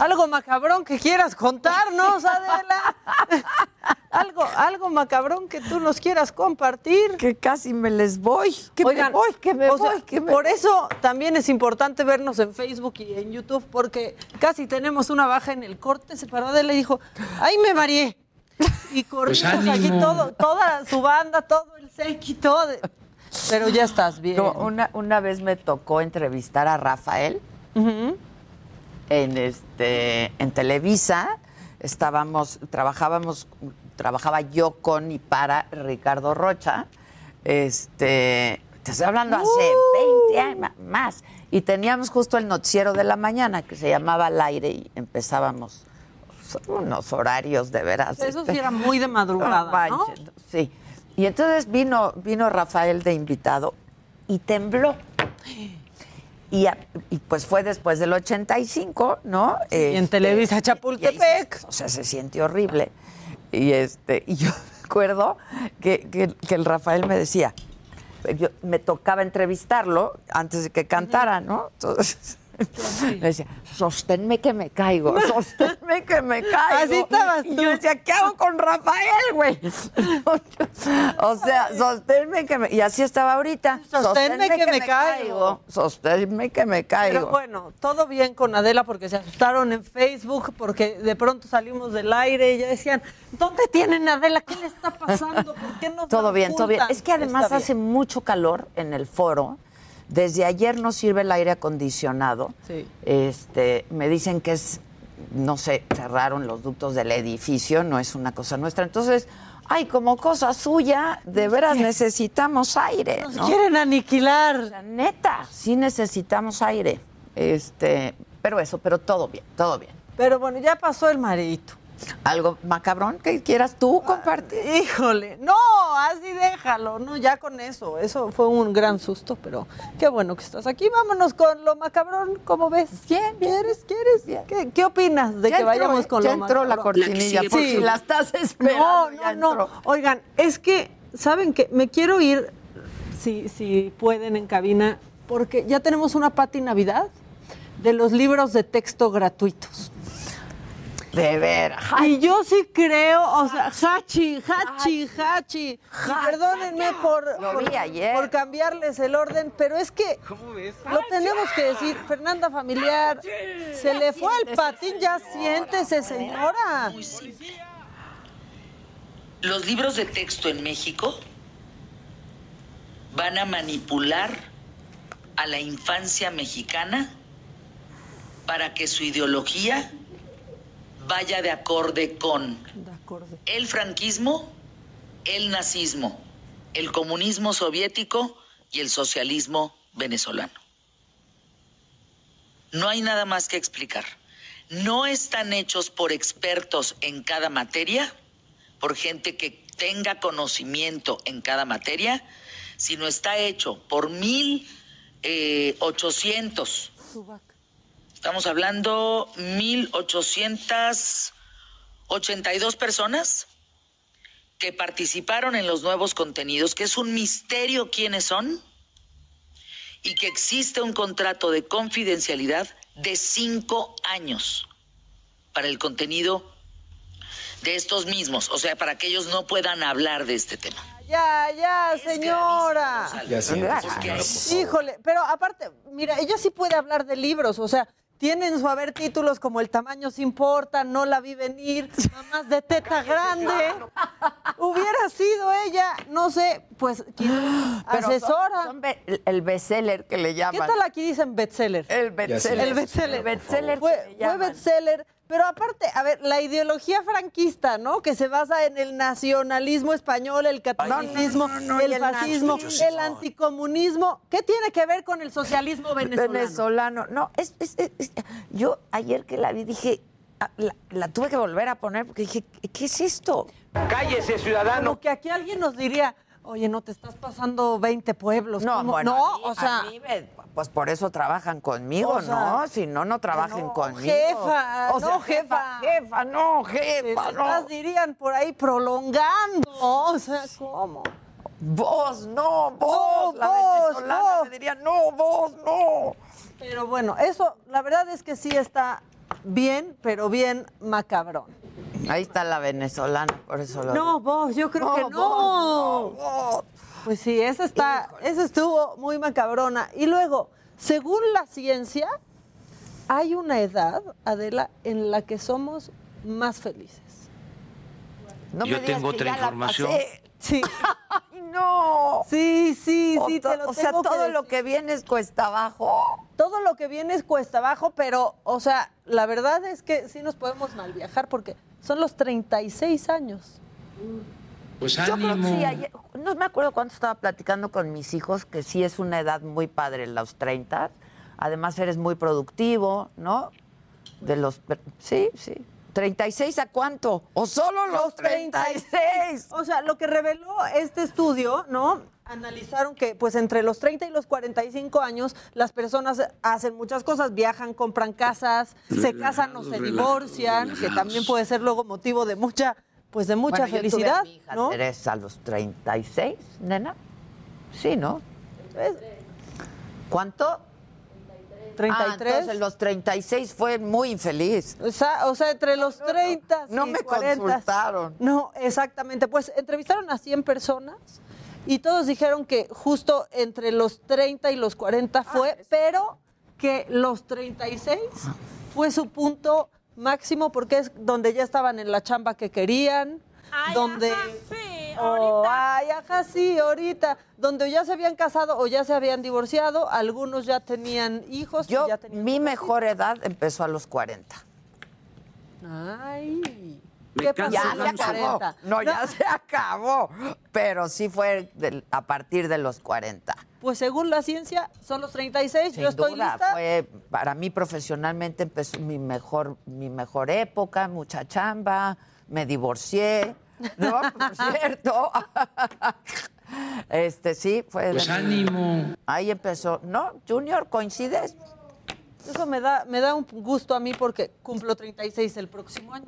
Algo macabrón que quieras contarnos, Adela. <laughs> algo, algo macabrón que tú nos quieras compartir. Que casi me les voy, que me voy, que me o sea, voy, que me Por eso también es importante vernos en Facebook y en YouTube, porque casi tenemos una baja en el corte. Se paró Adela y dijo, ¡ay, me mareé! Y corrimos aquí ánimo. todo, toda su banda, todo el séquito. de- Pero ya estás bien. No, una, una vez me tocó entrevistar a Rafael en este en Televisa. Estábamos, trabajábamos, trabajaba yo con y para Ricardo Rocha. Este, te estoy hablando hace 20 años más. Y teníamos justo el noticiero de la mañana que se llamaba Al aire y empezábamos unos horarios de veras. Eso este, sí era muy de madrugada, ¿no? manches, Sí. Y entonces vino, vino Rafael de invitado y tembló. Y, y pues fue después del 85, ¿no? Sí, en Televisa Chapultepec. o sea, se siente horrible. Y este, y yo <laughs> recuerdo que, que- que el Rafael me decía, yo, me tocaba entrevistarlo antes de que cantara, ¿no? Entonces, me decía, sosténme que me caigo, <laughs> sosténme que me caigo. Así estabas Y tú. yo decía, ¿qué hago con Rafael, güey? <laughs> o sea, sosténme que me... Y así estaba ahorita. Sosténme que me caigo. Sosténme que me caigo. Pero bueno, todo bien con Adela porque se asustaron en Facebook, porque de pronto salimos del aire y ya decían, ¿dónde tienen a Adela? ¿Qué le está pasando? ¿Por qué no Todo bien, todo bien. Es que además hace mucho calor en el foro. Desde ayer no sirve el aire acondicionado. Sí. Este, me dicen que es, no sé, cerraron los ductos del edificio, no es una cosa nuestra. Entonces, ay, como cosa suya, de veras necesitamos aire. Nos ¿no? quieren aniquilar. O sea, neta, sí necesitamos aire. Este, pero eso, pero todo bien, todo bien. Pero bueno, ya pasó el mareito. ¿Algo macabrón que quieras tú compartir? Híjole, no, así déjalo, no, ya con eso. Eso fue un gran susto, pero qué bueno que estás aquí. Vámonos con lo macabrón, ¿cómo ves? Bien. ¿Quieres? ¿Quieres? ¿Qué, qué opinas de Ya que entró, vayamos con ya lo entró la cortinilla, por si la estás esperando, No, ya no, no. Oigan, es que, ¿saben qué? Me quiero ir, si, si pueden, en cabina, porque ya tenemos una Pati Navidad de los libros de texto gratuitos. De ver. Y yo sí creo, o sea, Hachi, Hachi, Hachi. Perdónenme por, Lo por, vi ayer. por cambiarles el orden, pero es que lo tenemos que decir. Fernanda Familiar, se le fue el patín, ya siéntese, señora. Muy simple. Los libros de texto en México van a manipular a la infancia mexicana para que su ideología vaya de acorde con el franquismo, el nazismo, el comunismo soviético y el socialismo venezolano. No hay nada más que explicar. No están hechos por expertos en cada materia, por gente que tenga conocimiento en cada materia, sino está hecho por mil eh, ochocientos. Estamos hablando mil ochocientas ochenta y dos personas que participaron en los nuevos contenidos, que es un misterio quiénes son, y que existe un contrato de confidencialidad de cinco años para el contenido de estos mismos, o sea, para que ellos no puedan hablar de este tema. Ya, ya, señora. Ya favor. Híjole, pero aparte, mira, ella sí puede hablar de libros, o sea, tienen su haber títulos como El tamaño se importa, No la vi venir, Mamás de teta <laughs> grande. Hubiera sido ella, no sé, pues <gasps> Pero son- asesora. son be- el- el bestseller que le ¿Qué llaman. tal aquí dicen bestseller? El bestseller. El bestseller. El bestseller Fue, fue bestseller. Pero aparte, a ver, la ideología franquista, ¿no? Que se basa en el nacionalismo español, el catolicismo, no, no, y el el fascismo, nazismo. el anticomunismo. ¿Qué tiene que ver con el socialismo venezolano? venezolano. No, es, es- es- es- yo ayer que la vi dije, ah, la, la tuve que volver a poner porque dije, ¿qué- ¿qué es esto? Cállese, ciudadano. Como que aquí alguien nos diría, oye, no te estás pasando 20 pueblos. No, bueno, no, a mí- o sea, a mí me- pues por eso trabajan conmigo, O sea, ¿no? Si no, no trabajen no, conmigo. jefa, O sea, no, jefa. jefa, no, jefa, estás, no. dirían por ahí prolongando. O sea, ¿cómo? Vos, no, vos, No, la vos, no. me diría, no, vos, no. Pero bueno, eso, la verdad es que sí está bien, pero bien macabrón. Ahí está la venezolana, por eso lo No, vos, yo creo que vos, no. vos. Pues sí, esa está, esa estuvo muy macabrona. Y luego, según la ciencia, hay una edad, Adela, en la que somos más felices. No Yo me digas tengo que otra ya la información. pasé. Sí. <laughs> Ay, no. Sí, sí, O sí, te lo o sea, que todo lo que viene es cuesta abajo. Todo lo que viene es cuesta abajo, pero, o sea, la verdad es que sí nos podemos mal viajar porque son los 36 años. Pues Yo creo que sí, ayer- no me acuerdo cuánto estaba platicando con mis hijos, que sí es una edad muy padre, los 30. Además eres muy productivo, ¿no? De los... Sí, sí. ¿36 a cuánto? ¿O solo los 36? O sea, lo que reveló este estudio, ¿no? Analizaron que pues entre los 30 y los 45 años las personas hacen muchas cosas, viajan, compran casas, se casan o se Relajados, divorcian, que también puede ser luego motivo de mucha pues de mucha Bueno, yo tuve felicidad, a mi hija ¿no? Teresa a los 36, nena. Sí, ¿no? ¿Cuánto? 33. Ah, entonces los 36 fue muy infeliz. O sea, o sea, entre los 30 no y me 40. consultaron. No, exactamente. Pues entrevistaron a 100 personas y todos dijeron que justo entre los 30 y los 40 fue, pero que los 36 fue su punto máximo porque es donde ya estaban en la chamba que querían, donde Oh, ay, ajá, sí, ahorita, donde ya se habían casado o ya se habían divorciado, algunos ya tenían hijos. y Yo, ya tenían mi mejor edad empezó a los 40. Ay. Me ¿Qué canso pasó Ya se los acabó. 40? No, ya se acabó. Pero sí fue del- a partir de los 40. Pues según la ciencia, son los 36. Sin Yo estoy duda, lista. fue para mí profesionalmente empezó mi mejor mi mejor época, mucha chamba, me divorcié, ¿no? Por cierto. <laughs> Este sí, fue Pues ánimo. Ahí empezó. ¿No? Junior, ¿coincides? Eso me da, me da un gusto a mí porque cumplo 36 el próximo año.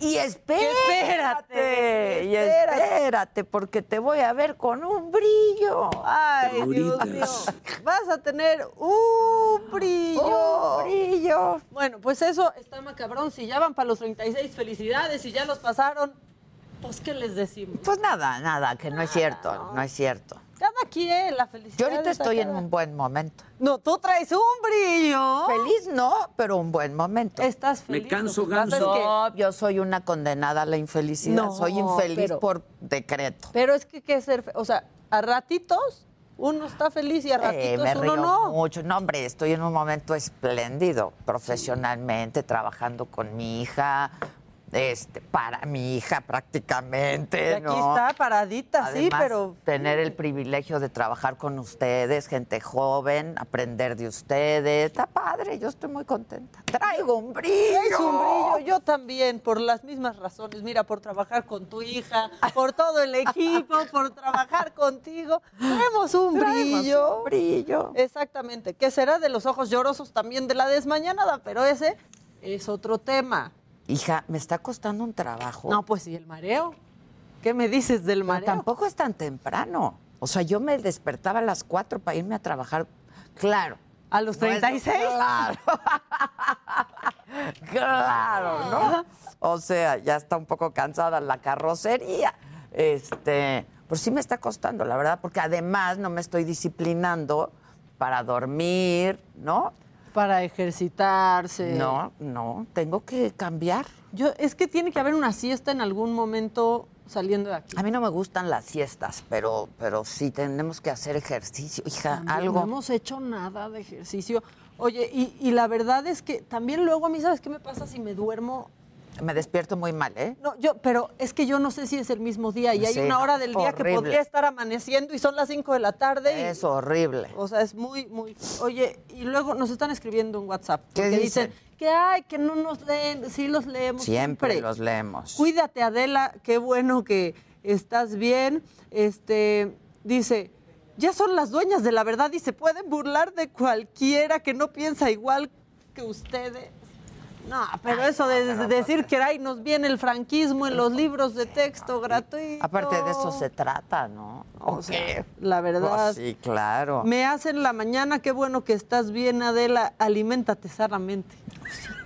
Y espérate, y espérate, porque te voy a ver con un brillo. Ay, Dios mío. Vas a tener un brillo. Un brillo. Bueno, pues eso está macabrón. Si ya van para los 36, felicidades. Si ya los pasaron, pues, ¿qué les decimos? Pues nada, nada, que no es cierto, no es cierto. Cada quien, la felicidad. Yo ahorita estoy en un buen momento. No, tú traes un brillo. Feliz no, pero un buen momento. Estás feliz. Me canso, ganso. No, yo soy una condenada a la infelicidad. No, soy infeliz pero- por decreto. Pero es que, que ser, o sea, a ratitos uno está feliz y a Eh, ratitos me uno río no. mucho. No, hombre, estoy en un momento espléndido, profesionalmente, trabajando con mi hija, este, para mi hija prácticamente. Y aquí ¿no? está paradita, sí, pero tener el privilegio de trabajar con ustedes, gente joven, aprender de ustedes, está padre, yo estoy muy contenta. Traigo un brillo. es un brillo. Yo también, por las mismas razones. Mira, por trabajar con tu hija, por todo el equipo, por trabajar contigo. Tenemos un Traemos brillo. un brillo. Exactamente. Que será de los ojos llorosos también de la desmañanada, pero ese es otro tema. Hija, me está costando un trabajo. No, pues, ¿y el mareo? ¿Qué me dices del Pero mareo? tampoco es tan temprano. O sea, yo me despertaba a las 4 para irme a trabajar. Claro. ¿A los No es- 36? claro. <laughs> claro, ¿no? O sea, ya está un poco cansada la carrocería. Este, pues sí me está costando, la verdad, porque además no me estoy disciplinando para dormir, ¿no? Para ejercitarse. No, no, tengo que cambiar. Yo, es que tiene que haber una siesta en algún momento saliendo de aquí. A mí no me gustan las siestas, pero, pero sí tenemos que hacer ejercicio, hija, algo. No hemos hecho nada de ejercicio. Oye, y, y la verdad es que también luego a mí, ¿sabes qué me pasa si me duermo? Me despierto muy mal, ¿eh? No, yo, pero es que yo no sé si es el mismo día y hay una hora del día que podría estar amaneciendo y son las 5 de la tarde. y- Es horrible. O sea, es muy, muy. Oye, y luego nos están escribiendo en WhatsApp. ¿Qué porque dicen? que ay, que no nos leen, sí los leemos. Siempre los leemos. Cuídate, Adela, qué bueno que estás bien. Este, dice, ya son las dueñas de la verdad y se pueden burlar de cualquiera que no piensa igual que ustedes. No, pero eso de, de decir que ay, nos viene el franquismo en los libros de texto gratuito. Aparte de eso se trata, ¿no? O sea, la verdad. Pues sí, claro. Me hacen la mañana, qué bueno que estás bien, Adela, aliméntate sanamente.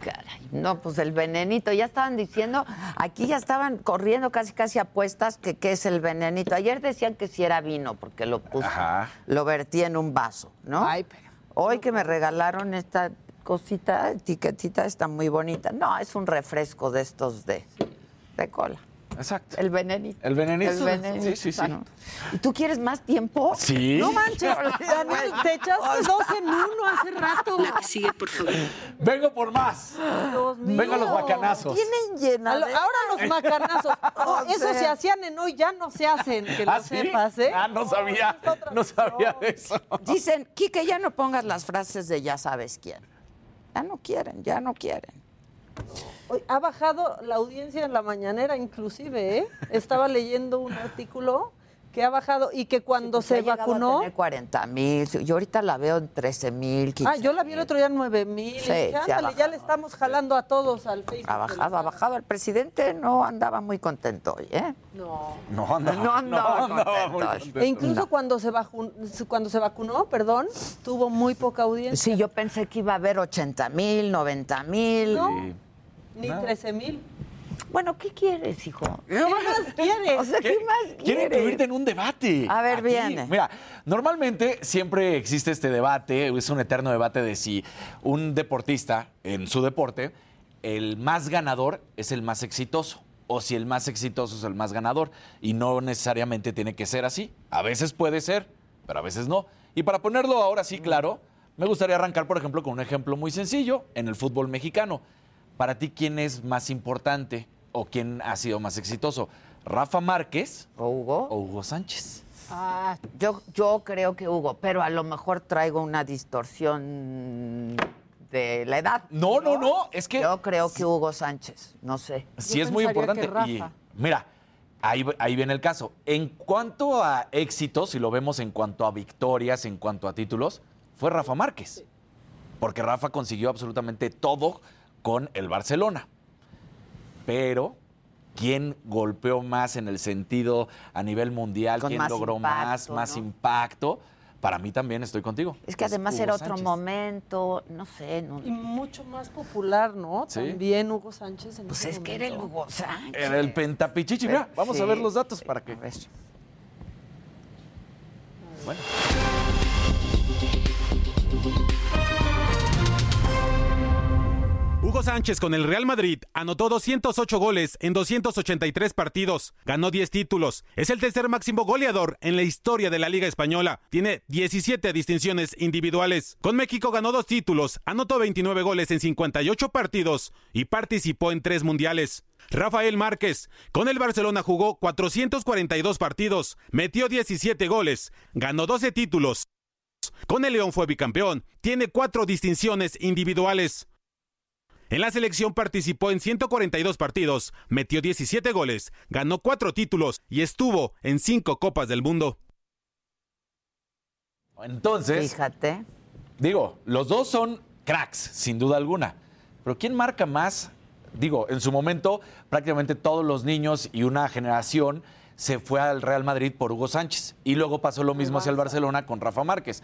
Caray, no, pues el venenito, ya estaban diciendo, aquí ya estaban corriendo casi casi apuestas que qué es el venenito. Ayer decían que si era vino, porque lo puse, lo vertí en un vaso, ¿no? Ay, pero- Hoy que me regalaron esta cosita, etiquetita, está muy bonita. No, es un refresco de estos de, de cola. Exacto. El venenito. El venenito. El venenito. Sí, sí, sí. ¿Y tú quieres más tiempo? Sí. No manches, <laughs> Daniel, te echaste dos en uno hace rato. La que sigue, por favor. Vengo por más. Dios mío. Vengan los bacanazos. Tienen llena. A Ahora los <laughs> macanazos. O Eso se hacían en hoy, ya no se hacen, que lo ¿Ah, sí? sepas, ¿eh? Ah, no sabía. No sabía de eso. Dicen, Quique, ya no pongas las frases de ya sabes quién. Ya no quieren, ya no quieren. Hoy ha bajado la audiencia en la mañanera, inclusive, ¿eh? Estaba leyendo un artículo que ha bajado y que cuando Pues ha se llegado a vacunó. tener 40 mil. Yo ahorita la veo en 13 mil. Ah, yo la vi el otro día en 9 mil. Sí, sí ándale, ya le estamos jalando a todos al Facebook. Ha bajado, ha bajado. El presidente no andaba muy contento hoy, ¿eh? No. No andaba, No andaba muy contento. contento. E incluso No. cuando se vacunó, cuando se vacunó, perdón, tuvo muy poca audiencia. Sí, yo pensé que iba a haber 80 mil, 90 mil. No. Sí. Ni No. 13 mil. Bueno, ¿qué quieres, hijo? ¿Qué más quieres? O sea, ¿qué, más Quiero quieres? incluirte en un debate. A ver, viene. Mira, normalmente siempre existe este debate, es un eterno debate de si un deportista en su deporte, el más ganador es el más exitoso. O si el más exitoso es el más ganador. Y no necesariamente tiene que ser así. A veces puede ser, pero a veces no. Y para ponerlo ahora sí claro, me gustaría arrancar, por ejemplo, con un ejemplo muy sencillo en el fútbol mexicano. Para ti, ¿quién es más importante o quién ha sido más exitoso? ¿Rafa Márquez ¿O Hugo? o Hugo Sánchez? Ah, Yo, yo creo que Hugo, pero a lo mejor traigo una distorsión de la edad. No, no, no, es que Yo creo que Hugo Sánchez, no sé. sí Yo es muy importante. que Y Rafa. mira, ahí, ahí viene el caso. En cuanto a éxitos, si lo vemos en cuanto a victorias, en cuanto a títulos, fue Rafa Márquez. Porque Rafa consiguió absolutamente todo con el Barcelona. Pero ¿quién golpeó más en el sentido a nivel mundial? Con ¿Quién más logró más, impacto, más ¿no? impacto? Para mí también estoy contigo. Es que además Hugo era otro Sánchez. momento, no sé. No, Y mucho más popular, ¿no? Sí. También Hugo Sánchez. En pues ese es que era el. Hugo Sánchez. Era el pentapichichi. Mira, vamos a ver los datos para que. Bueno. Hugo Sánchez con el Real Madrid anotó 208 goles en 283 partidos, ganó 10 títulos, es el tercer máximo goleador en la historia de la Liga Española, tiene 17 distinciones individuales. Con México ganó dos títulos, anotó 29 goles en 58 partidos y participó en tres mundiales. Rafael Márquez, con el Barcelona jugó 442 partidos, metió 17 goles, ganó 12 títulos. Con el León fue bicampeón, tiene cuatro distinciones individuales. En la selección participó en 142 partidos, metió 17 goles, ganó 4 títulos y estuvo en 5 Copas del Mundo. Entonces. Fíjate. Digo, los dos son cracks, sin duda alguna. Pero ¿quién marca más? Digo, en su momento, prácticamente todos los niños y una generación se fue al Real Madrid por Hugo Sánchez. Y luego pasó lo mismo hacia el Barcelona con Rafa Márquez.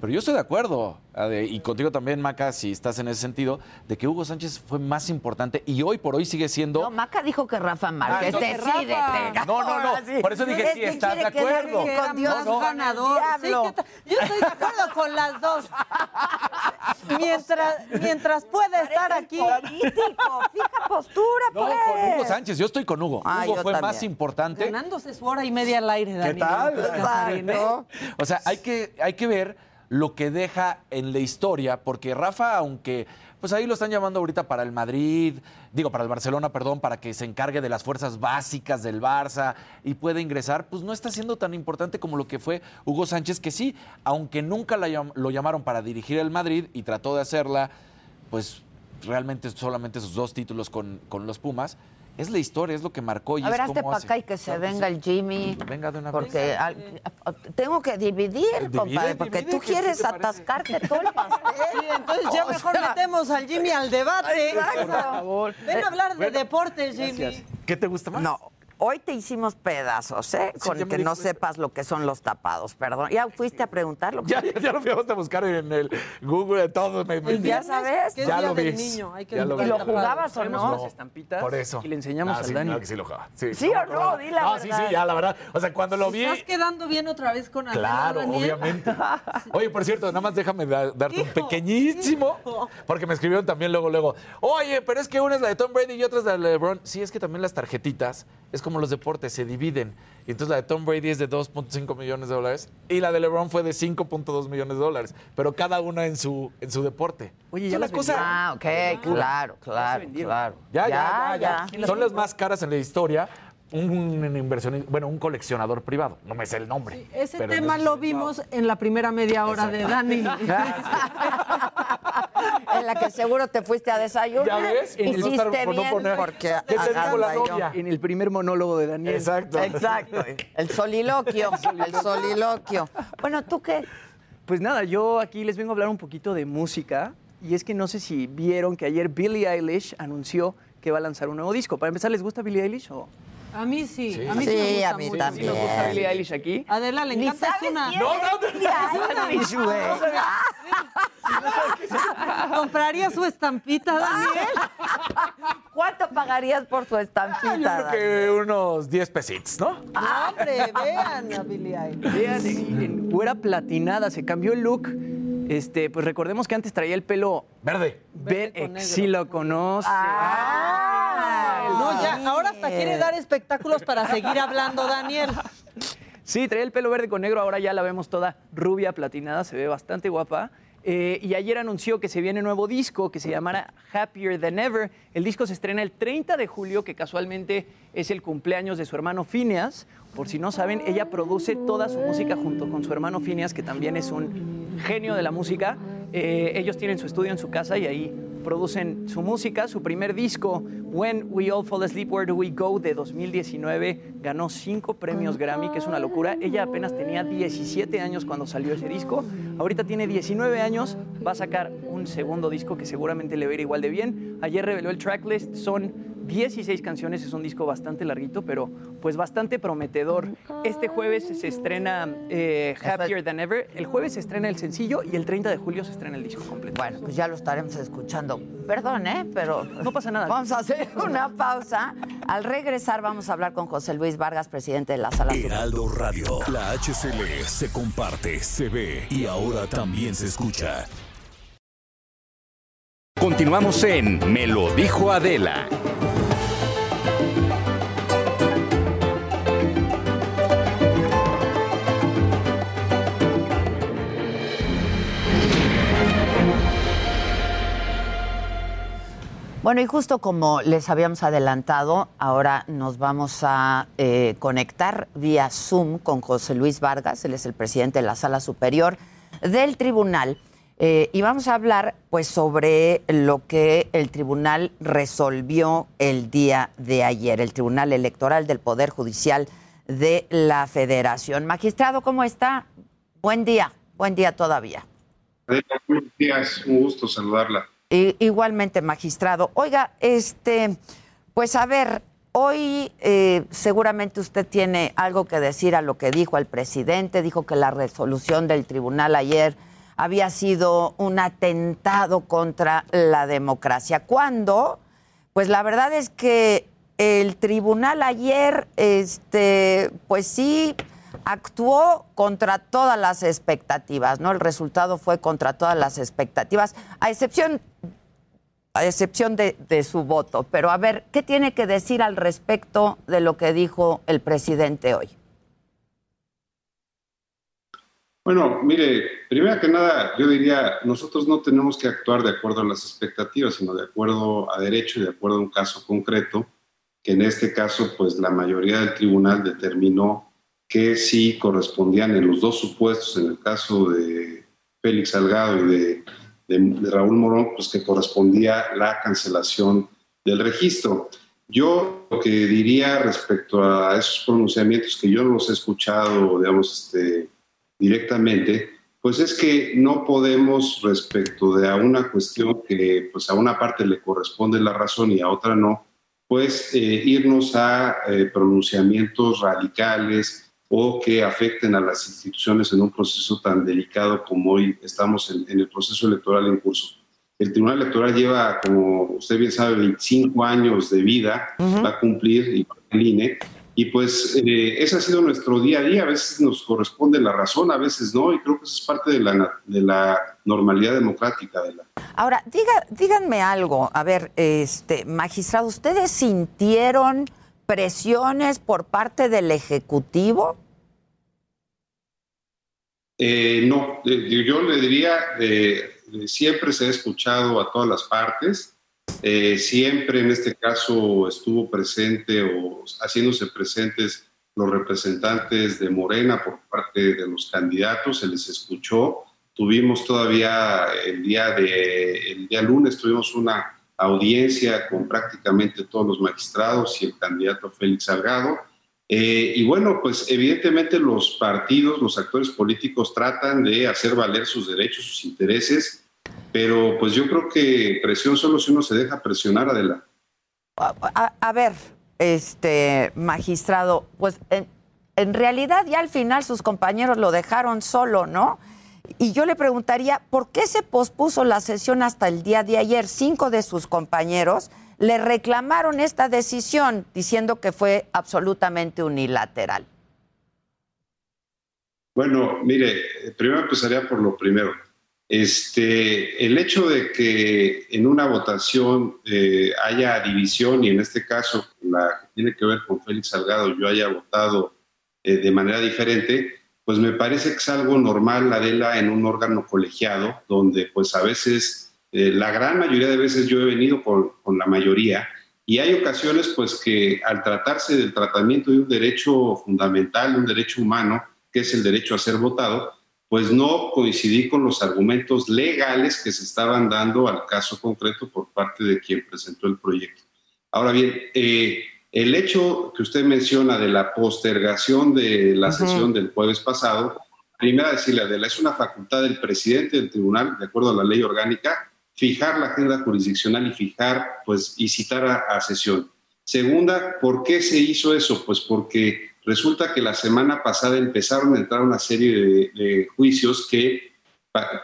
Pero yo estoy de acuerdo, Ade, y contigo también, Maca, si estás en ese sentido, de que Hugo Sánchez fue más importante y hoy por hoy sigue siendo. No, Maca dijo que Rafa Márquez. Ah, no. Decídete. No, no, no. Por eso dije, sí, estás de acuerdo. con Dios, ganador. Sí. ¿qué tal? Yo estoy de acuerdo con las dos. <laughs> mientras, mientras pueda estar aquí. Político, fija postura, No, pues. con Hugo Sánchez, yo estoy con Hugo. Ah, Hugo fue más importante. Ganándose su hora y media al aire, Daniel. tal? López Casarín, ¿eh? Exacto. O sea, hay que, hay que ver lo que deja en la historia, porque Rafa, aunque pues ahí lo están llamando ahorita para el Madrid, digo, para el Barcelona, perdón, para que se encargue de las fuerzas básicas del Barça y pueda ingresar, pues no está siendo tan importante como lo que fue Hugo Sánchez, que sí, aunque nunca lo llamaron para dirigir el Madrid y trató de hacerla, pues realmente solamente sus dos títulos con, con los Pumas, es la historia, es lo que marcó y A es ver, hazte cómo para acá y que se Claro venga sí. el Jimmy. Venga de una vez. Porque al- tengo que dividir, Divide, compadre, porque divide, tú ¿qué- qué quieres atascarte todo el pastel. Sí, entonces ya O mejor sea, metemos al Jimmy al debate. Exacto. Por favor. Ven a hablar de deportes, Jimmy. ¿Qué te gusta más? No, hoy te hicimos pedazos, ¿eh? Sí, Con que no cuenta. sepas lo que son los tapados, perdón. Ya fuiste a preguntar lo que Ya, ya, ya lo fuimos a buscar en el Google, todo. Me, me- El ya sabes. que es Ya día lo del vi. niño, hay que Ya lo vi. ¿Y lo tapado. jugabas o no? estampitas Por eso. y le enseñamos Ah, al sí, Dani. claro que sí lo jugaba. Sí, ¿Sí o no? Di la No, sí, verdad. sí, ya, la verdad. O sea, cuando lo vi. ¿Estás quedando bien otra vez con Adela, Claro, Daniel? obviamente. <laughs> Oye, por cierto, nada más déjame da- darte un pequeñísimo, hijo. porque me escribieron también luego, luego, oye, pero es que una es la de Tom Brady y otra es la de LeBron. Sí, es que también las tarjetitas, es como los deportes, se dividen. Y entonces la de Tom Brady es de 2.5 millones de dólares y la de LeBron fue de 5.2 millones de dólares, pero cada una en su, en su deporte. Oye, ya las cosa... Ah, ok, claro, claro, claro. Ya, ya, ya, ya. ya. Son las más caras en la historia. Un inversionista, bueno, un coleccionador privado, no me sé el nombre. Ese tema lo vimos en la primera media hora de Dani. En la que seguro te fuiste a desayunar. Ya ves, no Hiciste estar- no poner- porque ¿Qué te dijo la? En el primer monólogo de Daniel. Exacto. Exacto. El soliloquio, el soliloquio. Bueno, ¿tú qué? Pues nada, yo aquí les vengo a hablar un poquito de música. Y es que no sé si vieron que ayer Billie Eilish anunció que va a lanzar un nuevo disco. Para empezar, ¿les gusta Billie Eilish? O? A mí sí, Sí. a mí sí, Sí, me gusta a mí mucho. también. ¿Sí nos gusta Billie Eilish aquí? Adela le Ni encanta, una... quién No, es no, Billie Eilish, güey. ¿Compraría su estampita, Daniel? ¿Cuánto pagarías por su Yo estampita? creo Dani? que unos 10 pesitos, ¿no? No, hombre, vean a Billie Eilish. Vean, en, en güera platinada, se cambió el look. Este, pues recordemos que antes traía el pelo Verde. ver, con negro. sí lo conoce. Ah, No, ya, ahora hasta quiere dar espectáculos para seguir hablando, Daniel. Sí, traía el pelo verde con negro, ahora ya la vemos toda rubia, platinada, se ve bastante guapa. Eh, y ayer anunció que se viene nuevo disco que se llamará Happier Than Ever. El disco se estrena el 30 de julio, que casualmente es el cumpleaños de su hermano Phineas. Por si no saben, ella produce toda su música junto con su hermano Phineas, que también es un genio de la música. Eh, ellos tienen su estudio en su casa y ahí producen su música. Su primer disco, When We All Fall Asleep, Where Do We Go, de 2019, ganó cinco premios Grammy, que es una locura. Ella apenas tenía 17 años cuando salió ese disco. Ahorita tiene 19 años, va a sacar un segundo disco que seguramente le va a ir igual de bien. Ayer reveló el tracklist, son 16 canciones, es un disco bastante larguito, pero pues bastante prometedor. Este jueves se estrena eh, Happier Than Ever, el jueves se estrena el sencillo y el 30 de julio se estrena el disco completo. Bueno, pues ya lo estaremos escuchando. Perdón, ¿eh? Pero... No pasa nada. Vamos a hacer una pausa. Al regresar vamos a hablar con José Luis Vargas, presidente de la Sala Heraldo Radio, la HCL se comparte, se ve y ahora también se escucha. Continuamos en Me lo dijo Adela. Bueno, y justo como les habíamos adelantado, ahora nos vamos a eh, conectar vía Zoom con José Luis Vargas, él es el presidente de la Sala Superior del Tribunal, eh, y vamos a hablar pues sobre lo que el tribunal resolvió el día de ayer, el Tribunal Electoral del Poder Judicial de la Federación. Magistrado, ¿cómo está? Buen día, buen día todavía. Buenos días, un gusto saludarla. Igualmente, magistrado. Oiga, este, pues a ver, hoy eh, seguramente usted tiene algo que decir a lo que dijo el presidente. Dijo que la resolución del tribunal ayer había sido un atentado contra la democracia. ¿Cuándo? Pues la verdad es que el tribunal ayer, este, pues sí, actuó contra todas las expectativas, ¿no? El resultado fue contra todas las expectativas, a excepción, a excepción de, de su voto. Pero a ver, ¿qué tiene que decir al respecto de lo que dijo el presidente hoy? Bueno, mire, primero que nada, yo diría, nosotros no tenemos que actuar de acuerdo a las expectativas, sino de acuerdo a derecho y de acuerdo a un caso concreto, que en este caso, pues la mayoría del tribunal determinó que sí correspondían en los dos supuestos, en el caso de Félix Salgado y de, de Raúl Morón, pues que correspondía la cancelación del registro. Yo lo que diría respecto a esos pronunciamientos que yo no los he escuchado, digamos, este, directamente, pues es que no podemos respecto de a una cuestión que pues a una parte le corresponde la razón y a otra no, pues eh, irnos a eh, pronunciamientos radicales o que afecten a las instituciones en un proceso tan delicado como hoy estamos en, el proceso electoral en curso. El Tribunal Electoral lleva, como usted bien sabe, 25 años de vida, va a cumplir, y el INE, y pues eh, ese ha sido nuestro día a día. A veces nos corresponde la razón, a veces no, y creo que eso es parte de la, de la normalidad democrática. De la... Ahora, diga, díganme algo. A ver, este, magistrado, ¿ustedes sintieron presiones por parte del Ejecutivo? Eh, no, yo le diría, siempre se ha escuchado a todas las partes. Eh, siempre en este caso estuvo presente o haciéndose presentes los representantes de Morena por parte de los candidatos, se les escuchó. Tuvimos todavía el día, de, el día lunes, tuvimos una audiencia con prácticamente todos los magistrados y el candidato Félix Salgado. Eh, y bueno, pues evidentemente los partidos, los actores políticos tratan de hacer valer sus derechos, sus intereses pero pues yo creo que presión solo si uno se deja presionar, adelante. A, ver, este magistrado, pues en, en, realidad ya al final sus compañeros lo dejaron solo, ¿no? Y yo le preguntaría, ¿por qué se pospuso la sesión hasta el día de ayer? Cinco de sus compañeros le reclamaron esta decisión diciendo que fue absolutamente unilateral. Bueno, mire, primero empezaría por lo primero. Este, el hecho de que en una votación eh, haya división y en este caso la que tiene que ver con Félix Salgado yo haya votado eh, de manera diferente, pues me parece que es algo normal, Adela, en un órgano colegiado, donde pues a veces, eh, la gran mayoría de veces yo he venido con, la mayoría, y hay ocasiones pues que al tratarse del tratamiento de un derecho fundamental, un derecho humano, que es el derecho a ser votado, pues no coincidí con los argumentos legales que se estaban dando al caso concreto por parte de quien presentó el proyecto. Ahora bien, eh, el hecho que usted menciona de la postergación de la sesión del jueves pasado, primero decirle, Adela, es una facultad del presidente del tribunal, de acuerdo a la ley orgánica, fijar la agenda jurisdiccional y fijar, pues, y citar a, sesión. Segunda, ¿por qué se hizo eso? Pues porque resulta que la semana pasada empezaron a entrar una serie de, de juicios que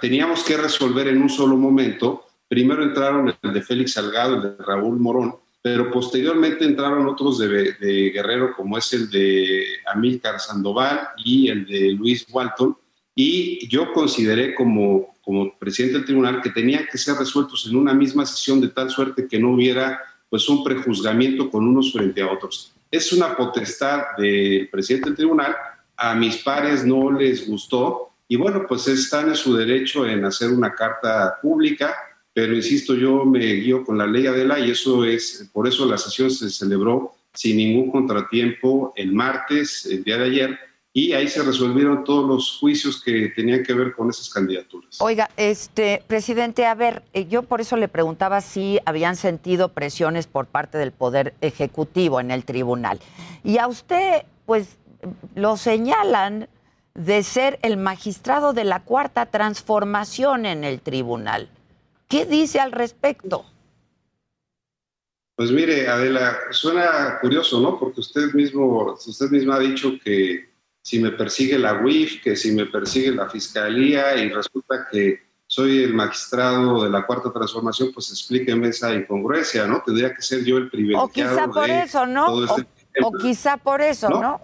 teníamos que resolver en un solo momento. Primero entraron el de Félix Salgado, el de Raúl Morón, pero posteriormente entraron otros de, Guerrero, como es el de Amílcar Sandoval y el de Luis Walton, y yo consideré como, como presidente del tribunal que tenían que ser resueltos en una misma sesión de tal suerte que no hubiera pues un prejuzgamiento con unos frente a otros. Es una potestad del presidente del tribunal, a mis pares no les gustó y bueno, pues están en su derecho en hacer una carta pública pero insisto, yo me guío con la ley Adela y eso es, por eso la sesión se celebró sin ningún contratiempo el martes, el día de ayer, y ahí se resolvieron todos los juicios que tenían que ver con esas candidaturas. Oiga, este presidente, a ver, eh, yo por eso le preguntaba si habían sentido presiones por parte del poder ejecutivo en el tribunal. Y a usted, pues, lo señalan de ser el magistrado de la cuarta transformación en el tribunal. ¿Qué dice al respecto? Pues mire, Adela, suena curioso, ¿no? Porque usted mismo, usted misma ha dicho que si me persigue la UIF, que si me persigue la fiscalía y resulta que soy el magistrado de la cuarta transformación, pues explíqueme esa incongruencia, ¿no? Tendría que ser yo el privilegiado. O quizá por eso, ¿no? Este o, quizá por eso, ¿no?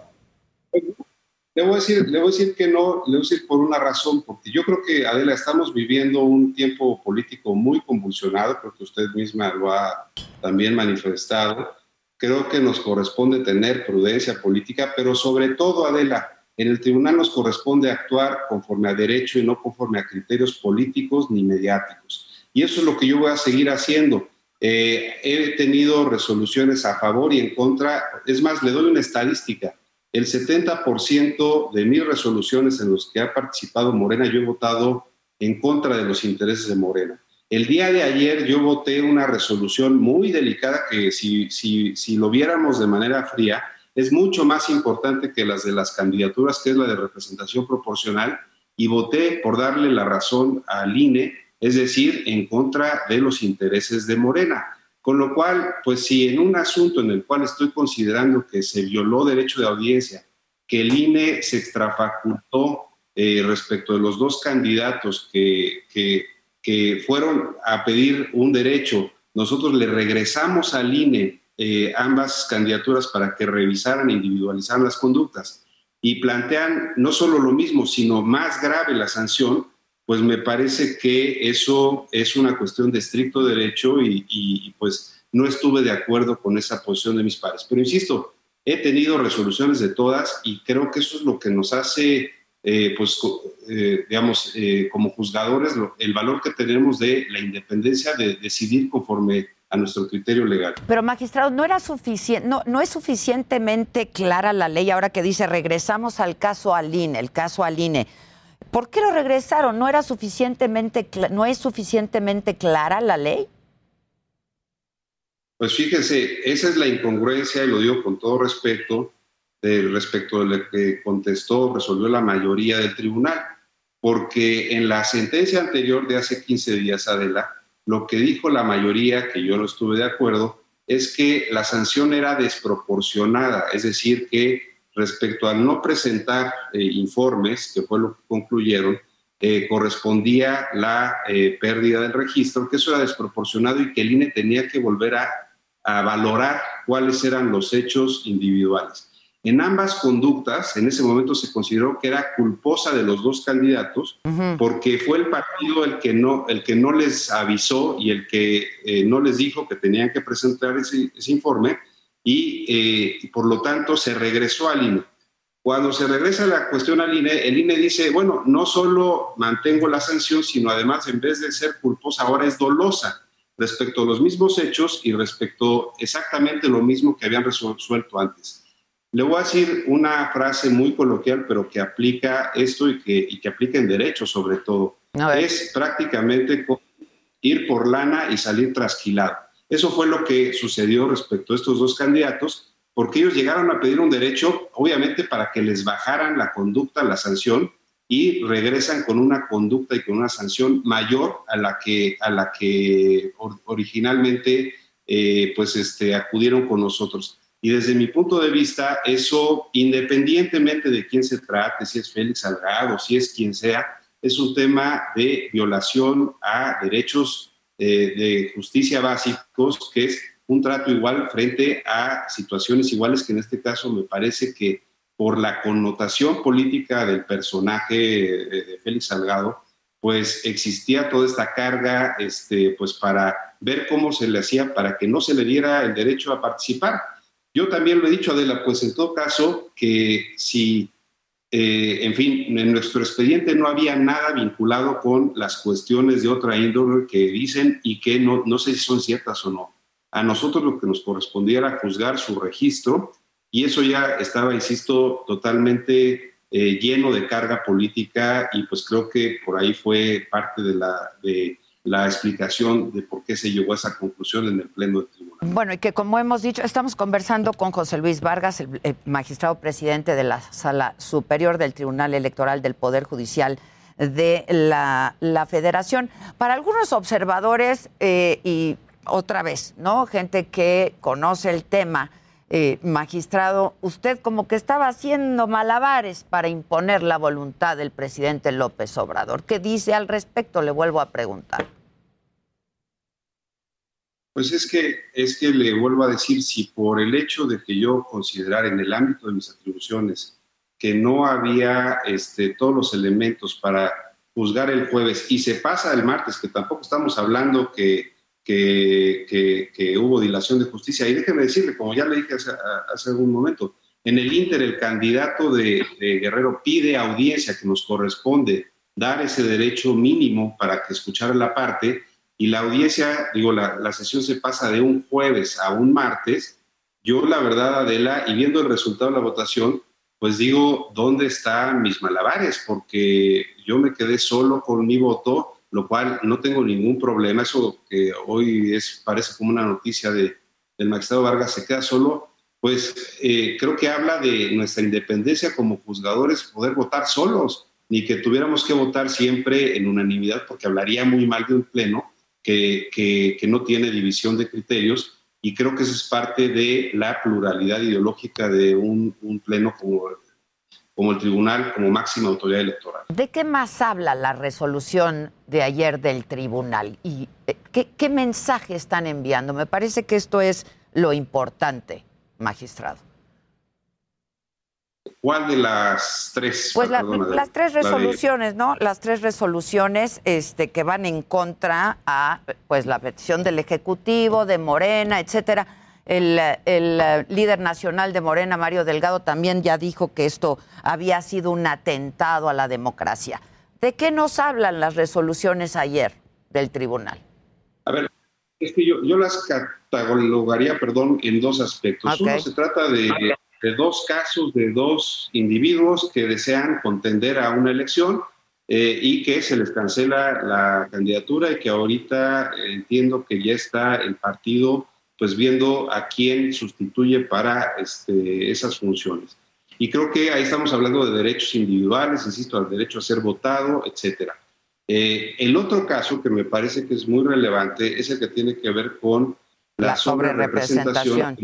Le voy, a decir, le voy a decir que no, le voy a decir por una razón, porque yo creo que, Adela, estamos viviendo un tiempo político muy convulsionado, creo que usted misma lo ha también manifestado. Creo que nos corresponde tener prudencia política, pero sobre todo, Adela, en el tribunal nos corresponde actuar conforme a derecho y no conforme a criterios políticos ni mediáticos. Y eso es lo que yo voy a seguir haciendo. Eh, he tenido resoluciones a favor y en contra. Es más, le doy una estadística el 70% de mis resoluciones en los que ha participado Morena, yo he votado en contra de los intereses de Morena. El día de ayer yo voté una resolución muy delicada que si, si, si lo viéramos de manera fría, es mucho más importante que las de las candidaturas, que es la de representación proporcional, y voté por darle la razón al INE, es decir, en contra de los intereses de Morena. Con lo cual, pues si en un asunto en el cual estoy considerando que se violó derecho de audiencia, que el INE se extrafacultó eh, respecto de los dos candidatos que, que, fueron a pedir un derecho, nosotros le regresamos al INE eh, ambas candidaturas para que revisaran e individualizaran las conductas. Y plantean no solo lo mismo, sino más grave la sanción, pues me parece que eso es una cuestión de estricto derecho y, pues no estuve de acuerdo con esa posición de mis padres. Pero insisto, he tenido resoluciones de todas y creo que eso es lo que nos hace, eh, pues, eh, digamos, eh, como juzgadores, el valor que tenemos de la independencia de decidir conforme a nuestro criterio legal. Pero magistrado, no era suficiente, no, no es suficientemente clara la ley ahora que dice regresamos al caso Aline, el caso Aline. ¿Por qué lo regresaron? ¿No, era suficientemente, ¿No es suficientemente clara la ley? Pues fíjese, esa es la incongruencia, y lo digo con todo respeto, de, respecto de lo que contestó, resolvió la mayoría del tribunal, porque en la sentencia anterior de hace 15 días, Adela, lo que dijo la mayoría, que yo no estuve de acuerdo, es que la sanción era desproporcionada, es decir, que respecto al no presentar eh, informes, que fue lo que concluyeron, eh, correspondía la eh, pérdida del registro, que eso era desproporcionado y que el INE tenía que volver a, valorar cuáles eran los hechos individuales. En ambas conductas, en ese momento se consideró que era culposa de los dos candidatos, porque fue el partido el que no, el que no les avisó y el que no les dijo que tenían que presentar ese, ese informe, eh, y, por lo tanto se regresó al INE. Cuando se regresa la cuestión al INE, el INE dice, bueno, no solo mantengo la sanción, sino además en vez de ser culposa, ahora es dolosa respecto a los mismos hechos y respecto exactamente lo mismo que habían resuelto antes. Le voy a decir una frase muy coloquial, pero que aplica esto y que, y que aplica en derecho sobre todo. es prácticamente ir por lana y salir trasquilado. Eso fue lo que sucedió respecto a estos dos candidatos, porque ellos llegaron a pedir un derecho, obviamente, para que les bajaran la conducta, la sanción, y regresan con una conducta y con una sanción mayor a la que, a la que originalmente eh, pues este, acudieron con nosotros. Y desde mi punto de vista, eso, independientemente de quién se trate, si es Félix Salgado, si es quien sea, es un tema de violación a derechos eh, de justicia básicos, que es un trato igual frente a situaciones iguales, que en este caso me parece que por la connotación política del personaje de Félix Salgado, pues existía toda esta carga este, pues para ver cómo se le hacía para que no se le diera el derecho a participar. Yo también lo he dicho, Adela, pues en todo caso, que si, eh, en fin, en nuestro expediente no había nada vinculado con las cuestiones de otra índole que dicen y que no, no sé si son ciertas o no. A nosotros lo que nos correspondía era juzgar su registro y eso ya estaba, insisto, totalmente eh, lleno de carga política y pues creo que por ahí fue parte de la, de la explicación de por qué se llegó a esa conclusión en el Pleno del Tribunal. Bueno, y que como hemos dicho, estamos conversando con José Luis Vargas, el, magistrado presidente de la Sala Superior del Tribunal Electoral del Poder Judicial de la, Federación. Para algunos observadores, eh, y otra vez, ¿no? Gente que conoce el tema, eh, magistrado, usted como que estaba haciendo malabares para imponer la voluntad del presidente López Obrador. ¿Qué dice al respecto? Le vuelvo a preguntar. Pues es que, es que le vuelvo a decir, si por el hecho de que yo considerara en el ámbito de mis atribuciones que no había este, todos los elementos para juzgar el jueves y se pasa el martes, que tampoco estamos hablando que, que, hubo dilación de justicia. Y déjeme decirle, como ya le dije hace, hace algún momento, en el Inter el candidato de, de, Guerrero pide audiencia que nos corresponde dar ese derecho mínimo para que escuchara la parte y la audiencia, digo, la, la, sesión se pasa de un jueves a un martes, yo la verdad, Adela, y viendo el resultado de la votación, pues digo, ¿dónde están mis malabares? Porque yo me quedé solo con mi voto, lo cual no tengo ningún problema. Eso que hoy es, parece como una noticia de, del magistrado Vargas se queda solo, pues eh, creo que habla de nuestra independencia como juzgadores, poder votar solos, ni que tuviéramos que votar siempre en unanimidad, porque hablaría muy mal de un pleno que, no tiene división de criterios y creo que eso es parte de la pluralidad ideológica de un, pleno como, como el tribunal, como máxima autoridad electoral. ¿De qué más habla la resolución de ayer del tribunal? ¿Y eh, qué, qué mensaje están enviando? Me parece que esto es lo importante, magistrado. ¿Cuál de las tres? Pues las tres resoluciones, ¿no? Las tres resoluciones este, que van en contra a pues la petición del Ejecutivo, de Morena, etcétera. El, el, líder nacional de Morena, Mario Delgado, también ya dijo que esto había sido un atentado a la democracia. ¿De qué nos hablan las resoluciones ayer del tribunal? A ver, es que yo, yo las catalogaría, perdón, en dos aspectos. Uno se trata de de dos casos de dos individuos que desean contender a una elección eh, y que se les cancela la candidatura y que ahorita entiendo que ya está el partido pues viendo a quién sustituye para este, esas funciones. Y creo que ahí estamos hablando de derechos individuales, insisto, al derecho a ser votado, etcétera. Eh, el otro caso que me parece que es muy relevante es el que tiene que ver con la, la sobre representación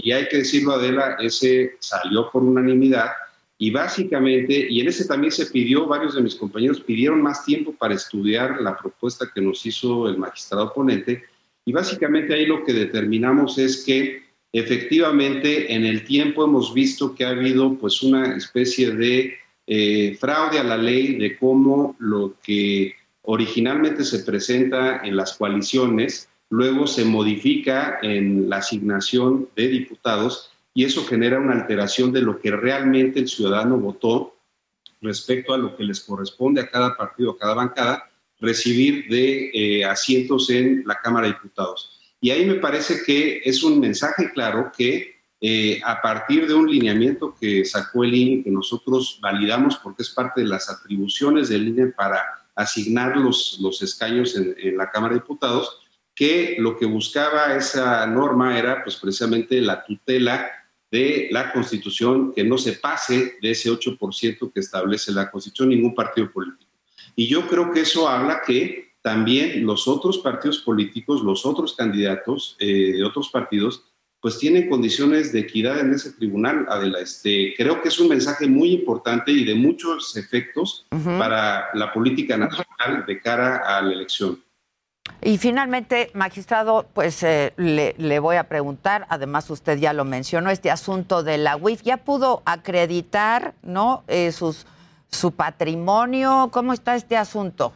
y hay que decirlo, Adela, ese salió por unanimidad y básicamente, y en ese también se pidió, varios de mis compañeros pidieron más tiempo para estudiar la propuesta que nos hizo el magistrado ponente y básicamente ahí lo que determinamos es que efectivamente en el tiempo hemos visto que ha habido pues una especie de eh, fraude a la ley de cómo lo que originalmente se presenta en las coaliciones luego se modifica en la asignación de diputados y eso genera una alteración de lo que realmente el ciudadano votó respecto a lo que les corresponde a cada partido, a cada bancada, recibir de eh, asientos en la Cámara de Diputados. Y ahí me parece que es un mensaje claro que eh, a partir de un lineamiento que sacó el INE, que nosotros validamos porque es parte de las atribuciones del INE para asignar los, los escaños en, la Cámara de Diputados, que lo que buscaba esa norma era pues precisamente la tutela de la Constitución, que no se pase de ese 8% que establece la Constitución ningún partido político. Y yo creo que eso habla que también los otros partidos políticos, los otros candidatos eh, de otros partidos, pues tienen condiciones de equidad en ese tribunal, Adela. Este, creo que es un mensaje muy importante y de muchos efectos para la política nacional de cara a la elección. Y finalmente, magistrado, pues eh, le, voy a preguntar, además usted ya lo mencionó, este asunto de la UIF, ¿ya pudo acreditar ¿no? Eh, sus, su patrimonio? ¿Cómo está este asunto?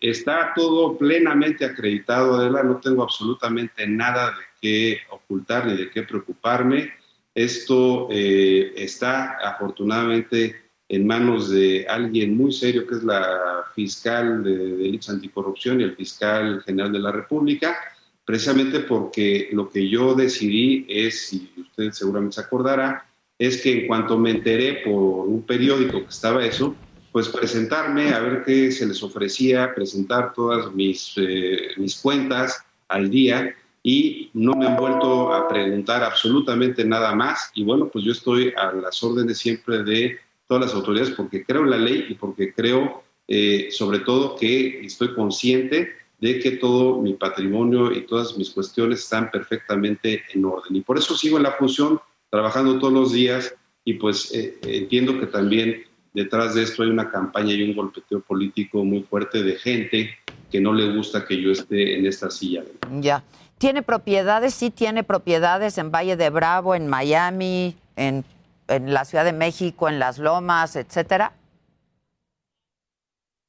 Está todo plenamente acreditado, Adela, no tengo absolutamente nada de qué ocultar ni de qué preocuparme. Esto eh, está afortunadamente en manos de alguien muy serio, que es la fiscal de delitos anticorrupción y el fiscal general de la República, precisamente porque lo que yo decidí es, y usted seguramente se acordará, es que en cuanto me enteré por un periódico que estaba eso, pues presentarme a ver qué se les ofrecía, presentar todas mis, eh, mis cuentas al día y no me han vuelto a preguntar absolutamente nada más. Y bueno, pues yo estoy a las órdenes siempre de todas las autoridades porque creo en la ley y porque creo eh, sobre todo que estoy consciente de que todo mi patrimonio y todas mis cuestiones están perfectamente en orden. Y por eso sigo en la función, trabajando todos los días y pues eh, entiendo que también detrás de esto hay una campaña y un golpeteo político muy fuerte de gente que no le gusta que yo esté en esta silla. Ya. ¿Tiene propiedades? Sí, tiene propiedades en Valle de Bravo, en Miami, en en la Ciudad de México, en las lomas, etcétera?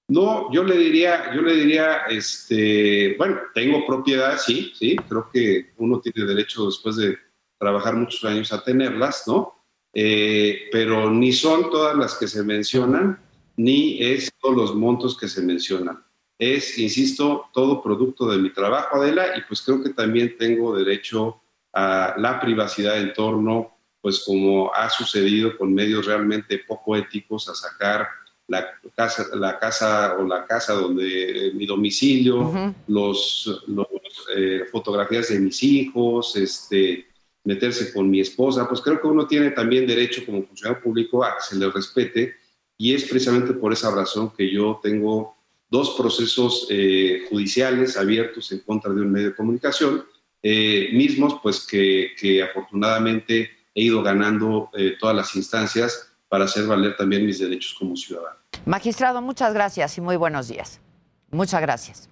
No, yo le diría, yo le diría, este, bueno, tengo propiedad, sí, sí, creo que uno tiene derecho después de trabajar muchos años a tenerlas, ¿no? Eh, pero ni son todas las que se mencionan, ni es todos los montos que se mencionan. Es, insisto, todo producto de mi trabajo, Adela, y pues creo que también tengo derecho a la privacidad en torno pues como ha sucedido con medios realmente poco éticos, a sacar la casa, la casa o la casa donde eh, mi domicilio, los, eh, fotografías de mis hijos, este, meterse con mi esposa, pues creo que uno tiene también derecho como funcionario público a que se le respete y es precisamente por esa razón que yo tengo dos procesos eh, judiciales abiertos en contra de un medio de comunicación, mismos pues que, que afortunadamente he ido ganando eh, todas las instancias para hacer valer también mis derechos como ciudadano. Magistrado, muchas gracias y muy buenos días. Muchas gracias.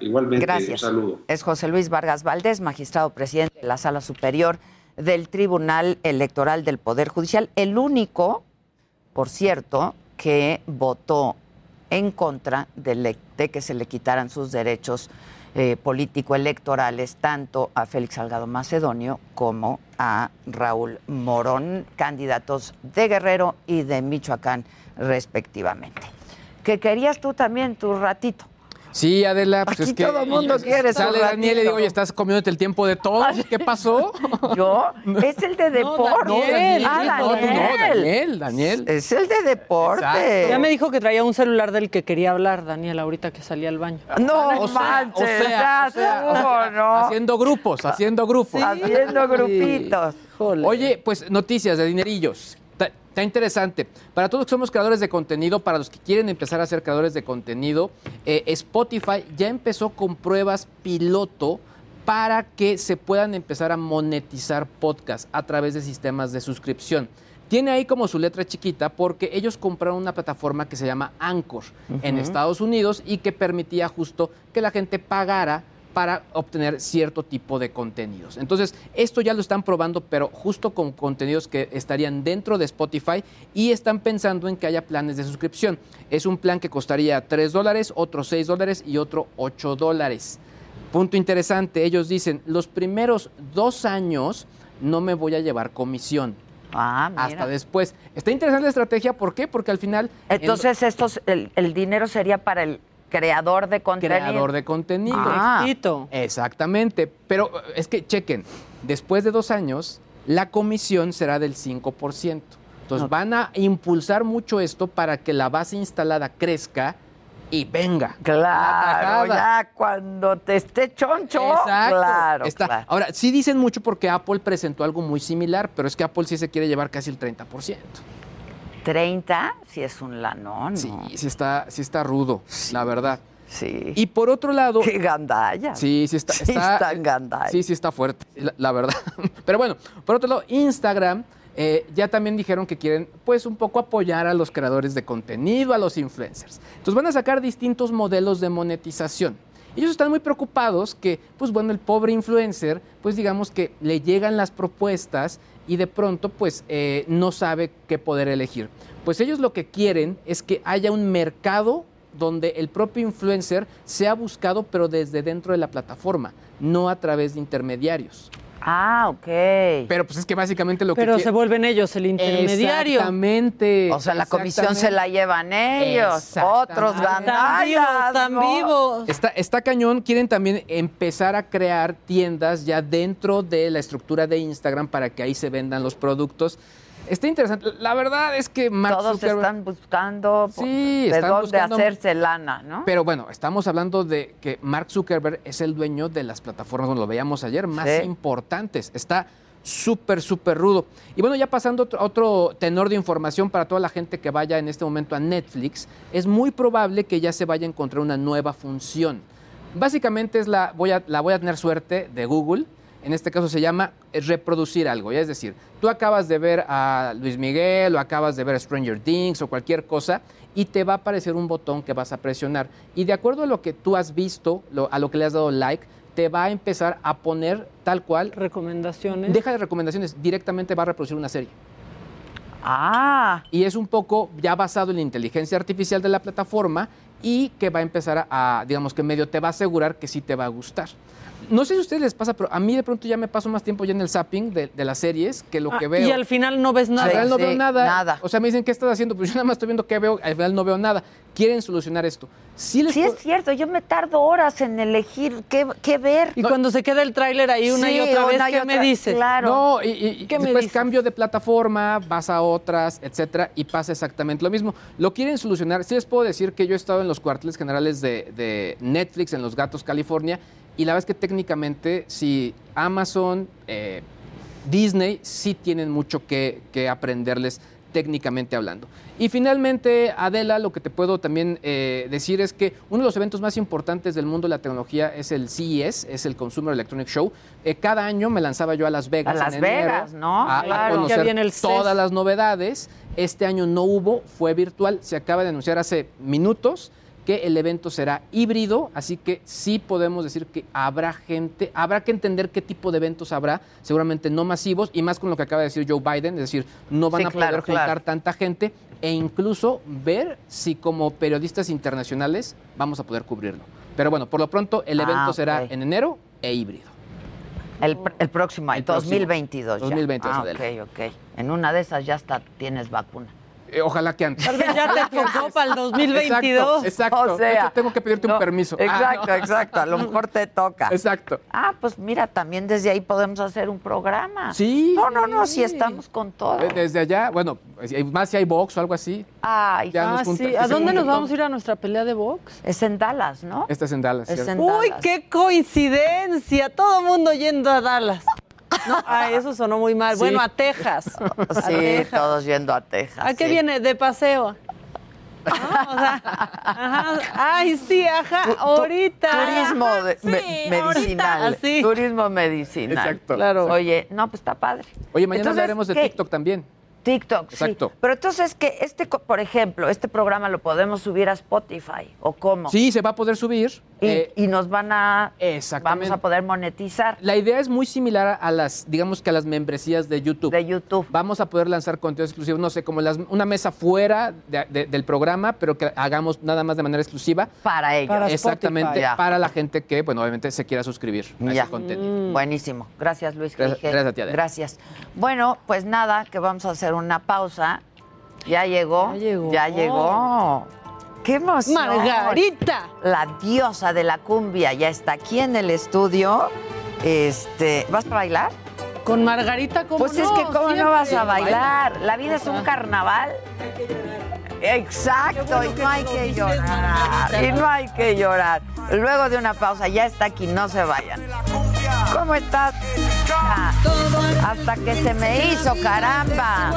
Igualmente, gracias. un saludo. Es José Luis Vargas Valdés, magistrado presidente de la Sala Superior del Tribunal Electoral del Poder Judicial, el único, por cierto, que votó en contra de, de que se le quitaran sus derechos eh, político-electorales tanto a Félix Salgado Macedonio como a Raúl Morón, candidatos de Guerrero y de Michoacán respectivamente. ¿Qué querías tú también tu ratito? Sí, Adela, pues Aquí es que todo el mundo quiere sale Daniel y le digo, oye, estás comiéndote el tiempo de todo. ¿Qué pasó? <laughs> ¿Yo? Es el de deporte. No, Daniel, Ah, no, tú no, Daniel. Daniel, Daniel. Es el de deporte. Ya me dijo que traía un celular del que quería hablar, Daniel, ahorita que salía al baño. No O sea, manches, o sea, ya o sea, estuvo, ¿no? Haciendo grupos, haciendo grupos. Haciendo grupitos. Oye, pues noticias de dinerillos. Está, interesante. Para todos que somos creadores de contenido, para los que quieren empezar a ser creadores de contenido, eh, Spotify ya empezó con pruebas piloto para que se puedan empezar a monetizar podcasts a través de sistemas de suscripción. Tiene ahí como su letra chiquita porque ellos compraron una plataforma que se llama Anchor en. Estados Unidos y que permitía justo que la gente pagara para obtener cierto tipo de contenidos. Entonces, esto ya lo están probando, pero justo con contenidos que estarían dentro de Spotify y están pensando en que haya planes de suscripción. Es un plan que costaría 3 dólares, otro 6 dólares y otro 8 dólares. Punto interesante, ellos dicen, los primeros dos años no me voy a llevar comisión. Ah, mira. Hasta después. Está interesante la estrategia, ¿por qué? Porque al final... Entonces, estos, el, el dinero sería para el creador de contenido. creador de contenido. Ah. Exactamente. Pero es que chequen, después de dos años, la comisión será del 5%. Entonces van a impulsar mucho esto para que la base instalada crezca y venga. Claro, ya cuando te esté choncho. Exacto. Claro, Está- claro. Ahora, sí dicen mucho porque Apple presentó algo muy similar, pero es que Apple sí se quiere llevar casi el 30%. 30, si es un lanón. Sí, sí está, sí está rudo, la verdad. Sí. Y por otro lado. Qué gandalla. Sí, sí está. Sí está está en gandalla. Sí, sí está fuerte, la, la verdad. <laughs> Pero bueno, por otro lado, Instagram eh, ya también dijeron que quieren, pues, un poco apoyar a los creadores de contenido, a los influencers. Entonces van a sacar distintos modelos de monetización. Ellos están muy preocupados que, pues bueno, el pobre influencer, pues digamos que le llegan las propuestas y de pronto, pues, eh, no sabe qué poder elegir. Pues ellos lo que quieren es que haya un mercado donde el propio influencer sea buscado, pero desde dentro de la plataforma, no a través de intermediarios. Ah, ok. Pero pues es que básicamente lo Pero que... se vuelven ellos el intermediario. Exactamente. O sea, la comisión se la llevan ellos. Otros Están gandallas. Están ¿no? vivos. Está, está cañón, quieren también empezar a crear tiendas ya dentro de la estructura de Instagram para que ahí se vendan los productos. Está interesante. La verdad es que Mark Todos Zuckerberg... están buscando Sí, de están dónde buscando- hacerse lana, ¿no? Pero bueno, estamos hablando de que Mark Zuckerberg es el dueño de las plataformas, bueno, lo veíamos ayer, más Sí. importantes. Está súper, súper rudo. Y bueno, ya pasando a otro tenor de información para toda la gente que vaya en este momento a Netflix, es muy probable que ya se vaya a encontrar una nueva función. Básicamente es la, voy a, la voy a tener suerte de Google. En este caso se llama eh, reproducir algo. ya Es decir, tú acabas de ver a Luis Miguel o acabas de ver Stranger Things o cualquier cosa y te va a aparecer un botón que vas a presionar. Y de acuerdo a lo que tú has visto, lo- a lo que le has dado like, te va a empezar a poner tal cual. Recomendaciones. Deja de recomendaciones, directamente va a reproducir una serie. Ah. Y es un poco ya basado en la inteligencia artificial de la plataforma y que va a empezar a, a, digamos que medio te va a asegurar que sí te va a gustar. No sé si a ustedes les pasa, pero a mí de pronto ya me paso más tiempo ya en el zapping de, de las series que lo que Ah, veo. Y al final no ves Al nada. final no veo nada. nada. O sea, me dicen, ¿qué estás haciendo? Pues yo nada más estoy viendo qué veo, al final no veo nada. Quieren solucionar esto. Sí, les Sí, es cierto, yo me tardo horas en elegir qué, qué ver. Y cuando se queda el tráiler ahí una y Sí, otra vez, ¿qué otra- me dices? Claro. No, y, y- y ¿Qué me después dices? cambio de plataforma, vas a otras, etcétera, y pasa exactamente lo mismo. Lo quieren solucionar. Sí les puedo decir que yo he estado en los cuarteles generales de, de Netflix, en Los Gatos, California, y la verdad es que técnicamente, si Amazon, eh, Disney, sí tienen mucho que, que aprenderles técnicamente hablando. Y finalmente, Adela, lo que te puedo también eh, decir es que uno de los eventos más importantes del mundo de la tecnología es el CES, es el Consumer Electronic Show. Eh, cada año me lanzaba yo a Las Vegas. A Las en enero Vegas, ¿no? A, a Claro. conocer Ya viene el todas las novedades. Este año no hubo, fue virtual. Se acaba de anunciar hace minutos que el evento será híbrido, así que sí podemos decir que habrá gente, habrá que entender qué tipo de eventos habrá, seguramente no masivos, y más con lo que acaba de decir Joe Biden, es decir, no van Sí, a claro, poder juntar claro. tanta gente e incluso ver si como periodistas internacionales vamos a poder cubrirlo. Pero bueno, por lo pronto el Ah, evento será en enero e híbrido. El, pr- el próximo año, El próximo. 2022 ya. 2022, Ah, ok, ok. En una de esas ya hasta tienes vacuna. Eh, ojalá que antes. Tal vez ya te <laughs> tocó para el 2022. Exacto, exacto. O sea, De hecho, tengo que pedirte no, un permiso. Ah, Exacto, no. exacto. A lo mejor te toca. Exacto. Ah, pues mira, también desde ahí podemos hacer un programa. Sí. No, no, no, sí. si estamos con todo. Eh, Desde allá, bueno, más si hay box o algo así. Ay, Ya nos Ah, sí. ¿A dónde nos vamos a ir a nuestra pelea de box? es en Dallas, ¿no? Esta es en Dallas. Es en Uy, Dallas. qué coincidencia. Todo mundo yendo a Dallas. No, ay, eso sonó muy mal. Sí. Bueno, a Texas. <laughs> A Sí, Texas. todos yendo a Texas. ¿A qué sí. viene? De paseo. ¿No? <laughs> O sea, ajá. Ay, sí, ajá, Tu- tu- ahorita. Turismo de- Sí, me- ahorita, medicinal. así. Turismo medicinal. Exacto. Claro. Oye, no, pues está padre. Oye, mañana Entonces, hablaremos de ¿qué? TikTok también. TikTok, Exacto. sí. Pero entonces que este, por ejemplo, este programa lo podemos subir a Spotify o cómo? Sí, se va a poder subir. Y, Eh, y nos van a vamos a poder monetizar La idea es muy similar a las, digamos que a las membresías de YouTube. de YouTube. Vamos a poder lanzar contenido exclusivo, no sé, como las- una mesa fuera de- de- del programa, pero que hagamos nada más de manera exclusiva. Para ellos. Para Exactamente. Ya. para la gente que, bueno, obviamente se quiera suscribir a Ya. ese contenido. Buenísimo. Gracias, Luis. Gracias- gracias a ti, Adela. Gracias. Bueno, pues nada, que vamos a hacer una pausa. Ya llegó. Ya llegó. Ya llegó. ¡Qué emoción! Margarita. La diosa de la cumbia ya está aquí en el estudio. Este, ¿vas a bailar? Con Margarita, ¿cómo Pues no? es que cómo Siempre. no vas a bailar. La vida es un carnaval. Exacto, y no hay que llorar. Y no hay que llorar. Luego de una pausa, ya está aquí, no se vayan. ¿Cómo estás? Hasta que se me hizo, caramba.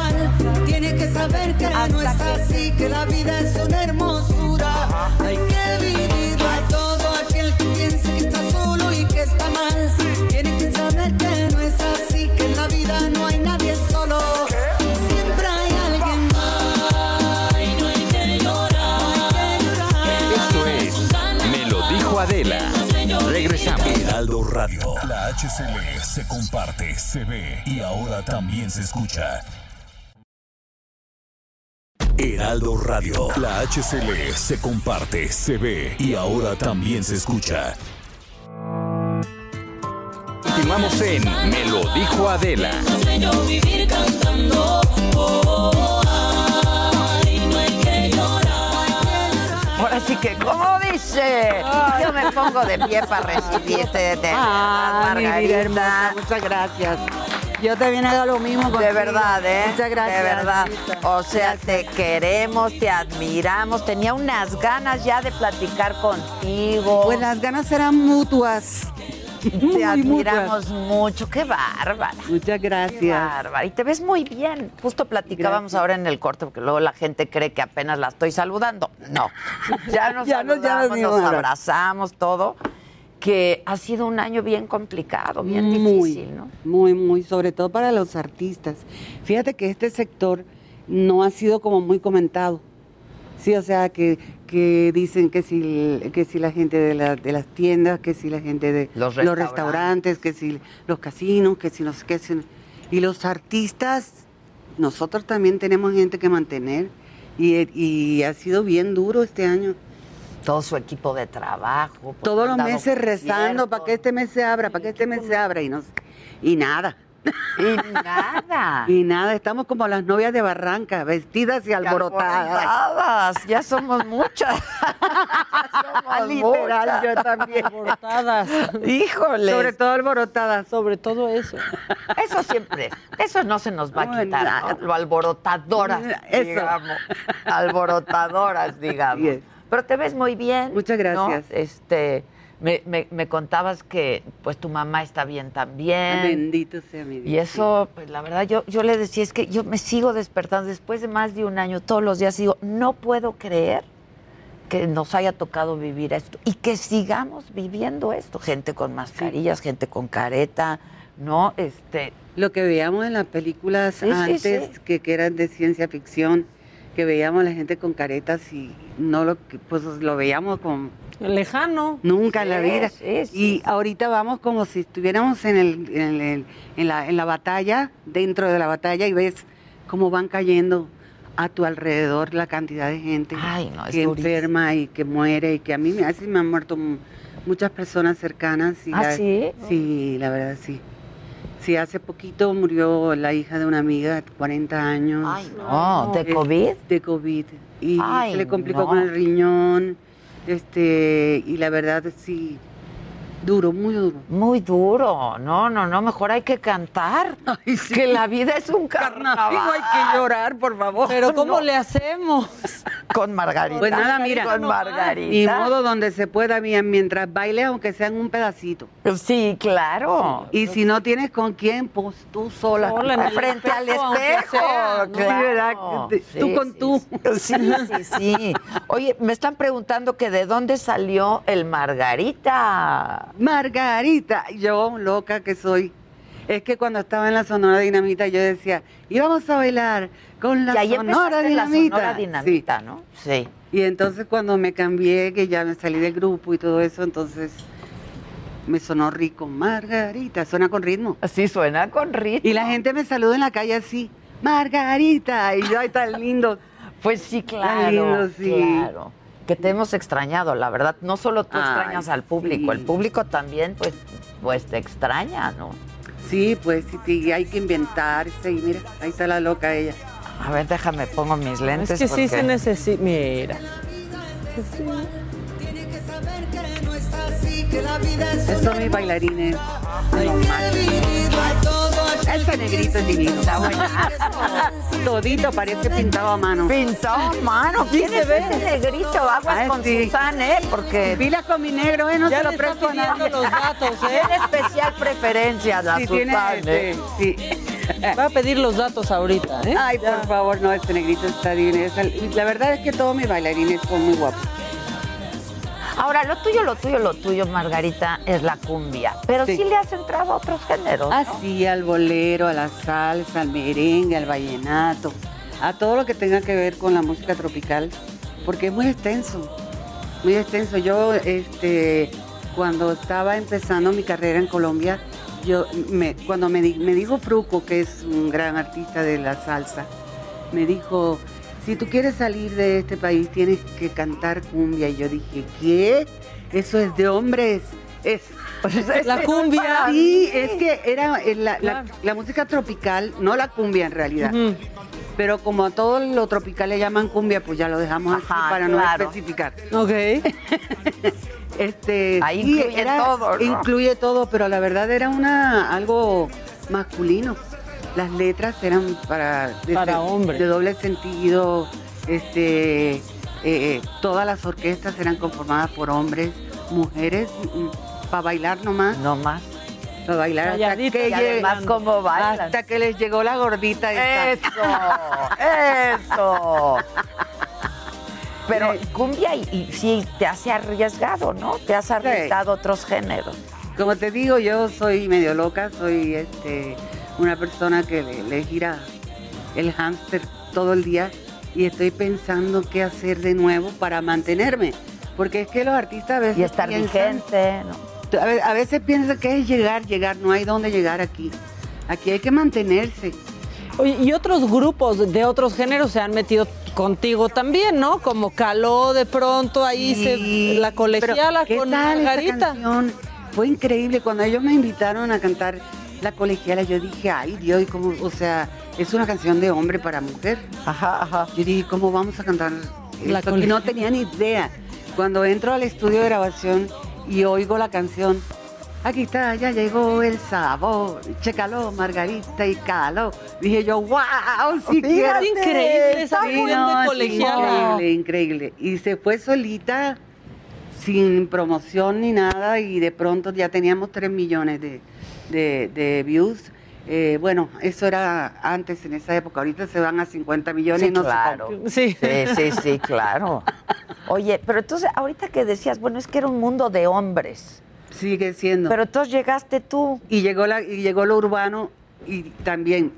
Tiene que saber que no es así, que la vida es una hermosura. Hay que vivirla. Heraldo Radio. La HCL se comparte, se ve y ahora también se escucha. Heraldo Radio. La HCL se comparte, se ve y ahora también se escucha. Continuamos en Me lo dijo Adela. Sueño vivir cantando. Llorar. Ahora sí que, ¿cómo dice? Yo me pongo de pie para recibirte de verdad, Ah, Margarita. muchas gracias. Yo también hago lo mismo De contigo. verdad, ¿eh? Muchas gracias. De verdad. O sea, te queremos, te admiramos. Tenía unas ganas ya de platicar contigo. Pues las ganas eran mutuas. Te admiramos mucho. Qué bárbara. Muchas Qué gracias. bárbara. Y te ves muy bien. Justo platicábamos Gracias. ahora en el corte, porque luego la gente cree que apenas la estoy saludando. No. <laughs> Ya nos Ya nos- ya nos saludamos, nos abrazamos, todo. Que ha sido un año bien complicado, bien muy, difícil, ¿no? Muy, muy, sobre todo para los artistas. Fíjate que este sector no ha sido como muy comentado. Sí, o sea, que, que dicen que si, que si la gente de, la- de las tiendas, que si la gente de Los restaurantes, que si los casinos, que si no sé qué. si- y los artistas, nosotros también tenemos gente que mantener. Y, y ha sido bien duro este año. Todo su equipo de trabajo. Todos los meses rezando para que este mes se abra, para que este mes se abra y, nos, y nada. Y <laughs> nada. Y nada, estamos como las novias de Barranca, vestidas y alborotadas. Alborotadas, Ya somos muchas. <laughs> Somos Literal, muchas. yo también. Alborotadas. Híjole. Sobre todo alborotadas. Sobre todo eso. Eso siempre, eso no se nos va a quitar. ¿no? Lo alborotadoras, Eso. digamos. Alborotadoras, digamos. Pero te ves muy bien. Muchas ¿no? gracias. Este, me, me- me contabas que pues tu mamá está bien también. Bendito sea mi Dios. Y eso, pues la verdad, yo, yo le decía, es que yo me sigo despertando después de más de un año, todos los días digo, no puedo creer que nos haya tocado vivir esto y que sigamos viviendo esto. Gente con mascarillas, gente con careta, ¿no? Este, Lo que veíamos en las películas sí, antes, sí. Que, que eran de ciencia ficción, que veíamos a la gente con caretas y no lo pues lo veíamos con Lejano. nunca en la vida. sí, sí. Y ahorita vamos como si estuviéramos en, el, en, el- en la, en la batalla, dentro de la batalla, y ves cómo van cayendo a tu alrededor la cantidad de gente Ay, no, es que durísimo. enferma y que muere y que a mí me, así me han muerto mu- muchas personas cercanas. Y ¿Ah, la- sí? Sí, la verdad sí. Sí, hace poquito murió la hija de una amiga de 40 años. Ay, no, ¿de Eh, COVID? De COVID. Y Ay, se le complicó no. con el riñón. Este, y la verdad sí, duro, muy duro. Muy duro, no, no, no, mejor hay que cantar, <laughs> que la vida es un carnaval. Digo, <laughs> hay que llorar, por favor. Pero <laughs> ¿cómo No. le hacemos? Con Margarita. Pues nada, mira, Con Margarita. Ni modo donde se pueda, bien, mientras baile, aunque sea en un pedacito. Sí, claro. Y si no tienes con quién, pues tú sola. Sola Frente al espejo, aunque espejo. sea, ¿no? Sí, ¿verdad? claro. Te- tú Sí, con sí, tú. Sí, sí, sí. Oye, me están preguntando que de dónde salió el Margarita. Margarita, yo loca que soy. Es que cuando estaba en la Sonora Dinamita yo decía, íbamos a bailar con la y ahí Sonora en la Dinamita. Sonora Sí. Dinamita, ¿no? Sí. Y entonces cuando me cambié, que ya me salí del grupo y todo eso, entonces me sonó rico. Margarita, suena con ritmo. Sí, suena con ritmo. Y la gente me saluda en la calle así, Margarita, y yo, ay, tan lindo. Pues sí, claro. lindo, sí. Claro. Que te hemos extrañado, la verdad. No solo tú Ay, extrañas al público, sí. el público también, pues, pues te extraña, ¿no? Sí, pues sí, sí, hay que inventarse y mira, ahí está la loca ella. A ver, déjame, pongo mis lentes. Es que sí se necesita. Mira. Tiene que saber que no es así, que la vida es Esos una son mis bailarines. Ese negrito es divino. Está <laughs> Todito parece pintado a mano. Pintado a mano. ¿Quién se es ve? ese negrito? Aguas Ah, con sí. Susan, ¿eh? Porque... Pilas con mi negro, ¿eh? No Ya se lo presto a nadie. los datos, ¿eh? Tiene especial preferencia la Sí, Susan, tiene, ¿eh? sí. Va a pedir los datos ahorita, ¿eh? Ay, por favor, no, este negrito está divino. La verdad es que todos mis bailarines son muy guapos. Ahora, lo tuyo, lo tuyo, lo tuyo, Margarita, es la cumbia. Pero sí, Sí. le has entrado a otros géneros, ¿no? Así, al bolero, a la salsa, al merengue, al vallenato, a todo lo que tenga que ver con la música tropical, porque es muy extenso, muy extenso. Yo, este, cuando estaba empezando mi carrera en Colombia, yo, me, cuando me, me dijo Fruco, que es un gran artista de la salsa, me dijo, si tú quieres salir de este país tienes que cantar cumbia. Y yo dije, ¿qué? Eso es de hombres. Es, <laughs> La cumbia. Sí, es que era la, la- la música tropical, no la cumbia en realidad. Pero como a todo lo tropical le llaman cumbia, pues ya lo dejamos así para claro. no especificar. Ok. <laughs> Este, Ahí sí, incluye era- todo, ¿no? Incluye todo, pero la verdad era una algo masculino. Las letras eran para, de, Para de- hombres. de doble sentido. Este, eh, eh, todas las orquestas eran conformadas por hombres, mujeres, para bailar nomás. No más. Para bailar hasta que, llegue- además, ¿cómo bailan? hasta que les llegó la gordita esta. ¡Eso! ¡Eso! Pero cumbia y, y sí te hace arriesgado, ¿no? Te has arriesgado a otros géneros. Como te digo, yo soy medio loca, soy este, una persona que le, le gira el hámster todo el día y estoy pensando qué hacer de nuevo para mantenerme. Porque es que los artistas a veces. Y estar piensan- vigente, ¿no? A ve- a veces piensan que es llegar, llegar, no hay dónde llegar aquí. Aquí hay que mantenerse. Oye, y otros grupos de otros géneros se han metido contigo también, ¿no? Como Caló de pronto ahí Sí, se la colegiala ¿qué con tal esa Margarita. canción? Fue increíble. Cuando ellos me invitaron a cantar la colegiala, yo dije, ay Dios, ¿cómo? o sea, es una canción de hombre para mujer. Ajá, ajá. Yo dije, ¿cómo vamos a cantar La esto? Y no tenía ni idea. Cuando entro al estudio de grabación y oigo la canción, aquí está, ya llegó el sabor, chécalo, Margarita y Calo. Dije yo, wow, sí Fíjate, increíble esa Sí, fuente no, sí, colegiala. increíble, increíble. Y se fue solita, sin promoción ni nada, y de pronto ya teníamos 3 millones de, de- de views. Eh, bueno, eso era antes, en esa época. Ahorita se van a 50 millones Sí, y no claro. se Sí. Sí, sí, sí, claro. Oye, pero entonces, ahorita que decías, bueno, es que era un mundo de hombres. Sigue siendo. Pero entonces llegaste tú. y llegó la y llegó lo urbano y también.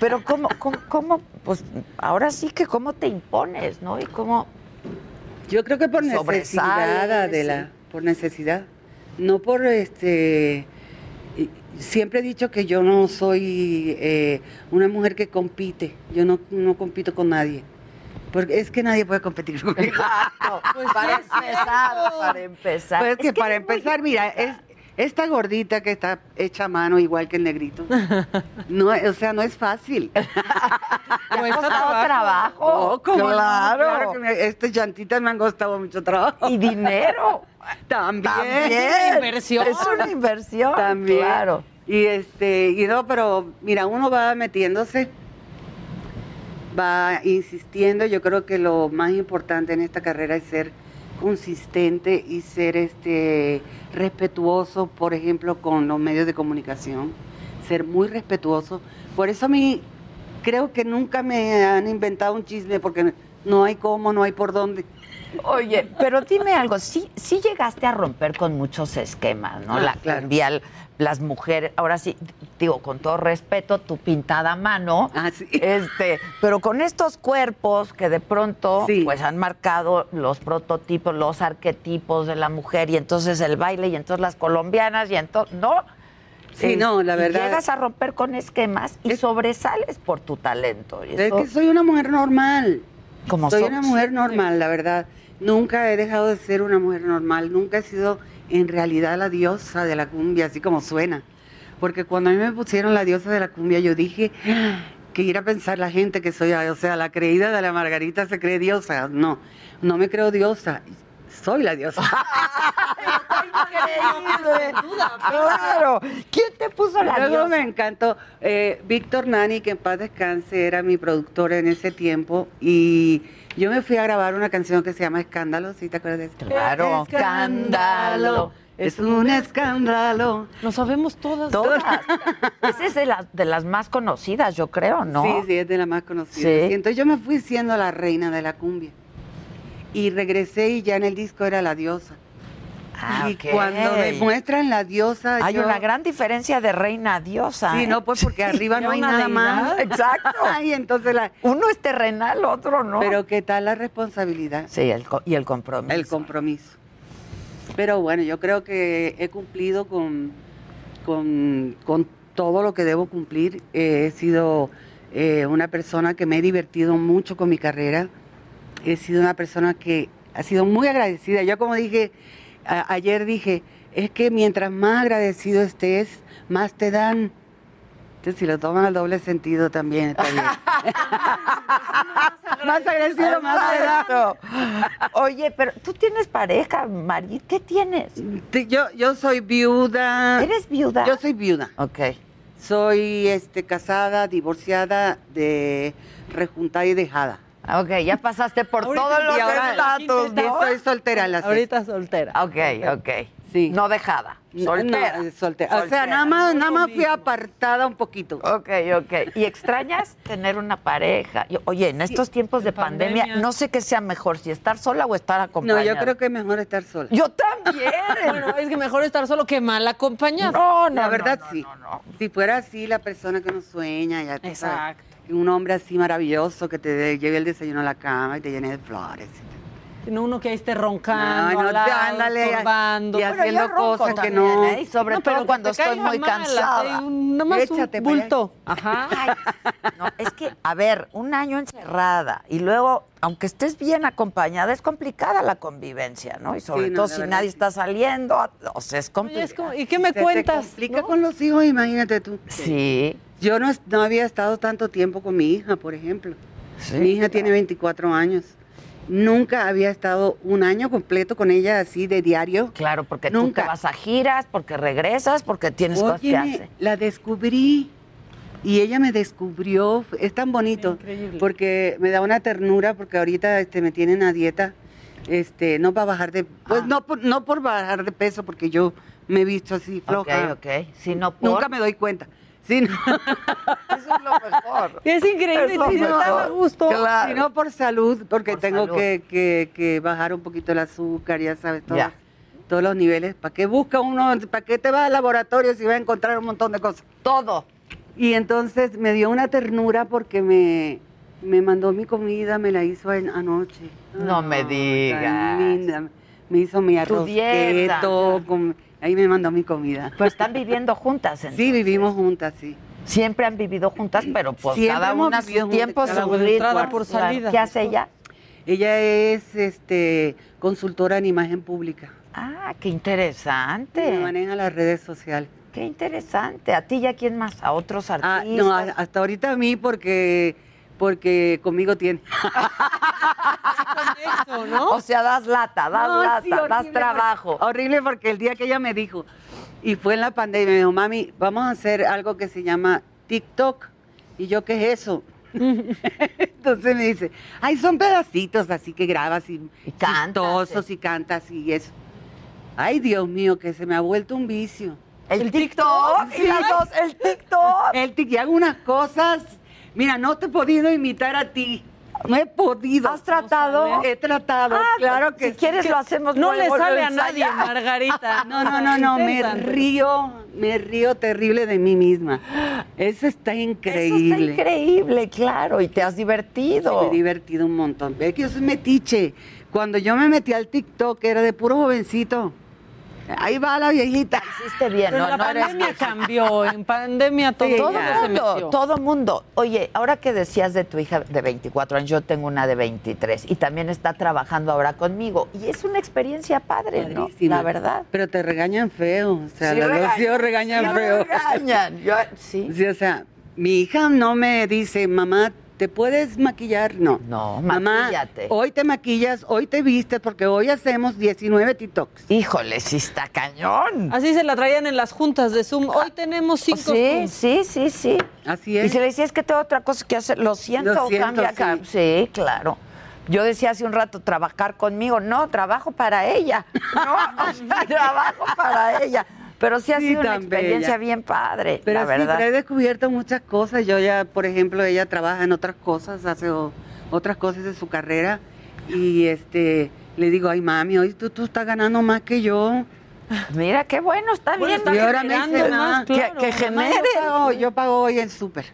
Pero cómo, cómo, cómo, pues ahora sí que cómo te impones, ¿no? Y cómo Yo creo que por necesidad, Adela, sí. por necesidad. No por este. Siempre he dicho que yo no soy eh, una mujer que compite. Yo no, no compito con nadie. Porque es que nadie puede competir <laughs> conmigo. Exacto. para empezar, para empezar. Pues Es que para muy empezar, mira, es, esta gordita que está hecha a mano igual que el negrito. <laughs> No, o sea, no es fácil. ¿Te ha costado trabajo? Oh, ¿cómo no? claro. Claro que me- estas llantitas me han costado mucho trabajo. Y dinero. <laughs> También. También. Inversión. Es una inversión. También. Claro. Y este, y no, pero mira, uno va metiéndose, va insistiendo. Yo creo que lo más importante en esta carrera es ser consistente y ser este respetuoso, por ejemplo, con los medios de comunicación, ser muy respetuoso. Por eso a mí creo que nunca me han inventado un chisme porque no hay cómo, no hay por dónde. Oye, pero dime algo, sí, sí llegaste a romper con muchos esquemas, ¿no? Ah, La claro. las mujeres, ahora sí, digo, con todo respeto, tu pintada mano, Ah, sí. este, pero con estos cuerpos que de pronto Sí. pues han marcado los prototipos, los arquetipos de la mujer, y entonces el baile, y entonces las colombianas, y entonces, ¿no? Sí, no, la verdad- Llegas a romper con esquemas y sobresales por tu talento. y Es eso- que soy una mujer normal. Como soy sos. una mujer normal, la verdad. Nunca he dejado de ser una mujer normal. Nunca he sido en realidad la diosa de la cumbia, así como suena. Porque cuando a mí me pusieron la diosa de la cumbia, yo dije "Ah, que ir a pensar la gente que soy, o sea, la creída de la Margarita se cree diosa. No, no me creo diosa. Soy la diosa. <laughs> Increíble. Claro. ¿Quién te puso la Luego diosa? me encantó. eh, Víctor Nani, que en paz descanse, era mi productor en ese tiempo. Y yo me fui a grabar una canción que se llama Escándalo, ¿sí te acuerdas de eso? Claro, escándalo. Es un escándalo. Lo sabemos todas. Todas. <laughs> Esa es de, las de las más conocidas, yo creo, ¿no? Sí, sí, es de las más conocidas. Sí. Y entonces yo me fui siendo la reina de la cumbia. Y regresé y ya en el disco era la diosa. Ah, y cuando me muestran la diosa. Hay yo- una gran diferencia de reina a diosa. Sí, ¿eh? no, pues porque arriba no hay nada deidad. más. Exacto. <laughs> Ay, entonces la... Uno es terrenal, otro no. Pero ¿qué tal la responsabilidad? Sí, el co- y el compromiso. El compromiso. Pero bueno, yo creo que he cumplido con, con, con todo lo que debo cumplir. Eh, he sido eh, una persona que me he divertido mucho con mi carrera. He sido una persona que ha sido muy agradecida. Yo como dije, a- ayer dije, es que mientras más agradecido estés, más te dan. Entonces, si lo toman al doble sentido también está bien. <laughs> más agradecido, más. Exacto. Oye, pero tú tienes pareja, Marit. ¿Qué tienes? Yo, yo soy viuda. ¿Eres viuda? Yo soy viuda. Ok. Soy este, casada, divorciada, de rejuntada y dejada. Ok, ya pasaste por Ahorita todos los estatus, y ¿no? soy soltera en la Ahorita soltera. Ok, ok. Sí. No dejada, No, soltera. no, soltera. O sea, nada más, nada más fui apartada un poquito. Ok, ok. ¿Y extrañas tener una pareja? Y, Oye, en estos tiempos de pandemia, pandemia. no sé qué sea mejor, si estar sola o estar No, acompañada. yo creo que es mejor estar sola. Yo también. <laughs> Bueno, es que mejor estar solo que mal acompañado. No, no, la no, verdad no, sí. no, no. Si fuera así la persona que uno sueña, ya sabes, Exacto. Un hombre así maravilloso que te de- lleve el desayuno a la cama y te llene de flores. Sino uno que ahí esté roncando, no, al lado, ándale, y- y haciendo cosas que también, no. ¿eh? Y sobre No, todo que cuando te estoy muy mal, cansada. así, un- Nada más Échate un bulto. Ajá. Ay, no, es que, a ver, un año encerrada y luego, aunque estés bien acompañada, es complicada la convivencia, ¿no? Y sobre Sí, no, todo si verdad nadie sí. está saliendo, o sea, es Oye, complicado. es como, ¿Y qué me Se te cuentas? complica no? con los hijos, imagínate tú. Sí, Yo no, no había estado tanto tiempo con mi hija, por ejemplo. sí. mi hija tiene 24 años. Nunca había estado un año completo con ella así de diario. Claro, porque tú Nunca. te vas a giras, porque regresas, porque tienes cosas que Óyeme, hacer. la descubrí y ella me descubrió. Es tan bonito Increíble. porque me da una ternura porque ahorita este, me tienen a dieta. Este, no para bajar de, pues Ah. no, por, no por bajar de peso porque yo me he visto así floja. Ok, ok. Si no por... Nunca me doy cuenta. Sí, no. <laughs> Eso es lo mejor. Es increíble, Es lo sí, no mejor. estaba a gusto. Claro. sino por salud, porque Por tengo salud. Que, que- que bajar un poquito el azúcar, ya sabes, todo- Ya. todos los niveles. ¿Para qué busca uno, para qué te vas al laboratorio si va a encontrar un montón de cosas? Todo. Y entonces me dio una ternura porque me, me mandó mi comida, me la hizo en- anoche. No me digas. linda. Me hizo mi arroz dieta. keto, con- ahí me mandó mi comida. Pues están viviendo juntas, Sí, entonces. vivimos juntas, sí. Siempre han vivido juntas, pero pues Siempre cada una su tiempo, su ritmo. por salida. ¿Qué hace ella? Ella es este, consultora en imagen pública. Ah, qué Me interesante. maneja las redes sociales. Qué interesante. ¿A ti y a quién más? ¿A otros Ah, artistas? no, a- hasta ahorita a mí porque, porque conmigo tiene. <laughs> Eso, ¿no? O sea, das lata, das No, lata, sí, das trabajo. porque- Horrible porque el día que ella me dijo, y fue en la pandemia, me dijo, mami, vamos a hacer algo que se llama TikTok. Y yo, ¿qué es eso? <laughs> Entonces me dice, ay, son pedacitos así que grabas y, Y cantas, chistosos y cantas y eso. Ay, Dios mío, que se me ha vuelto un vicio. El, TikTok, y las dos, el TikTok. El tic, y hago unas cosas. Mira, no te he podido imitar a ti. No he podido. ¿Has tratado? He tratado, Ah, claro que si quieres lo hacemos No le sale a nadie. Margarita. No, no, no, <laughs> no, me río, me río terrible de mí misma. Eso está Eso increíble. está increíble, claro, y te has Sí, divertido. me he divertido un montón. Es que yo soy metiche. Cuando yo me metí al TikTok era de puro jovencito. Ahí va la viejita. Hiciste bien, Pero no, la no eres pandemia cambió. En pandemia todo, Sí, todo se mundo, metió. todo mundo. Oye, ahora que decías de tu hija de 24 años, yo tengo una de 23 y también está trabajando ahora conmigo. Y es una experiencia padre, ¿no? Padrísima. La verdad. Pero te regañan feo. O sea, Sí los regañan, regañan sí feo. regañan. Yo- sí. Sí, o sea, mi hija no me dice, mamá, ¿te puedes maquillar? No. No, Mamá, maquíllate. hoy te maquillas, hoy te vistes, porque hoy hacemos 19 TikToks. Híjole, sí está cañón. Así se la traían en las juntas de Zoom. Hoy tenemos cinco Sí, sí, sí, sí. Así Y es. se le decía, es que tengo otra cosa que hacer. Lo siento, Lo siento, cambia acá. Sí. claro. Yo decía hace un rato, trabajar conmigo. No, trabajo para ella. No, <laughs> trabajo para ella. Pero sí ha Sí, sido una experiencia bella. bien padre, Pero la sí, verdad. pero he descubierto muchas cosas. Yo ya, por ejemplo, ella trabaja en otras cosas, hace o- otras cosas de su carrera. Y este le digo, ay mami, hoy tú, tú estás ganando más que yo. Mira, qué bueno, está bien. y ahora me generando dice, más, "Ah, claro. que, que genere. Yo pago, yo pago hoy el súper.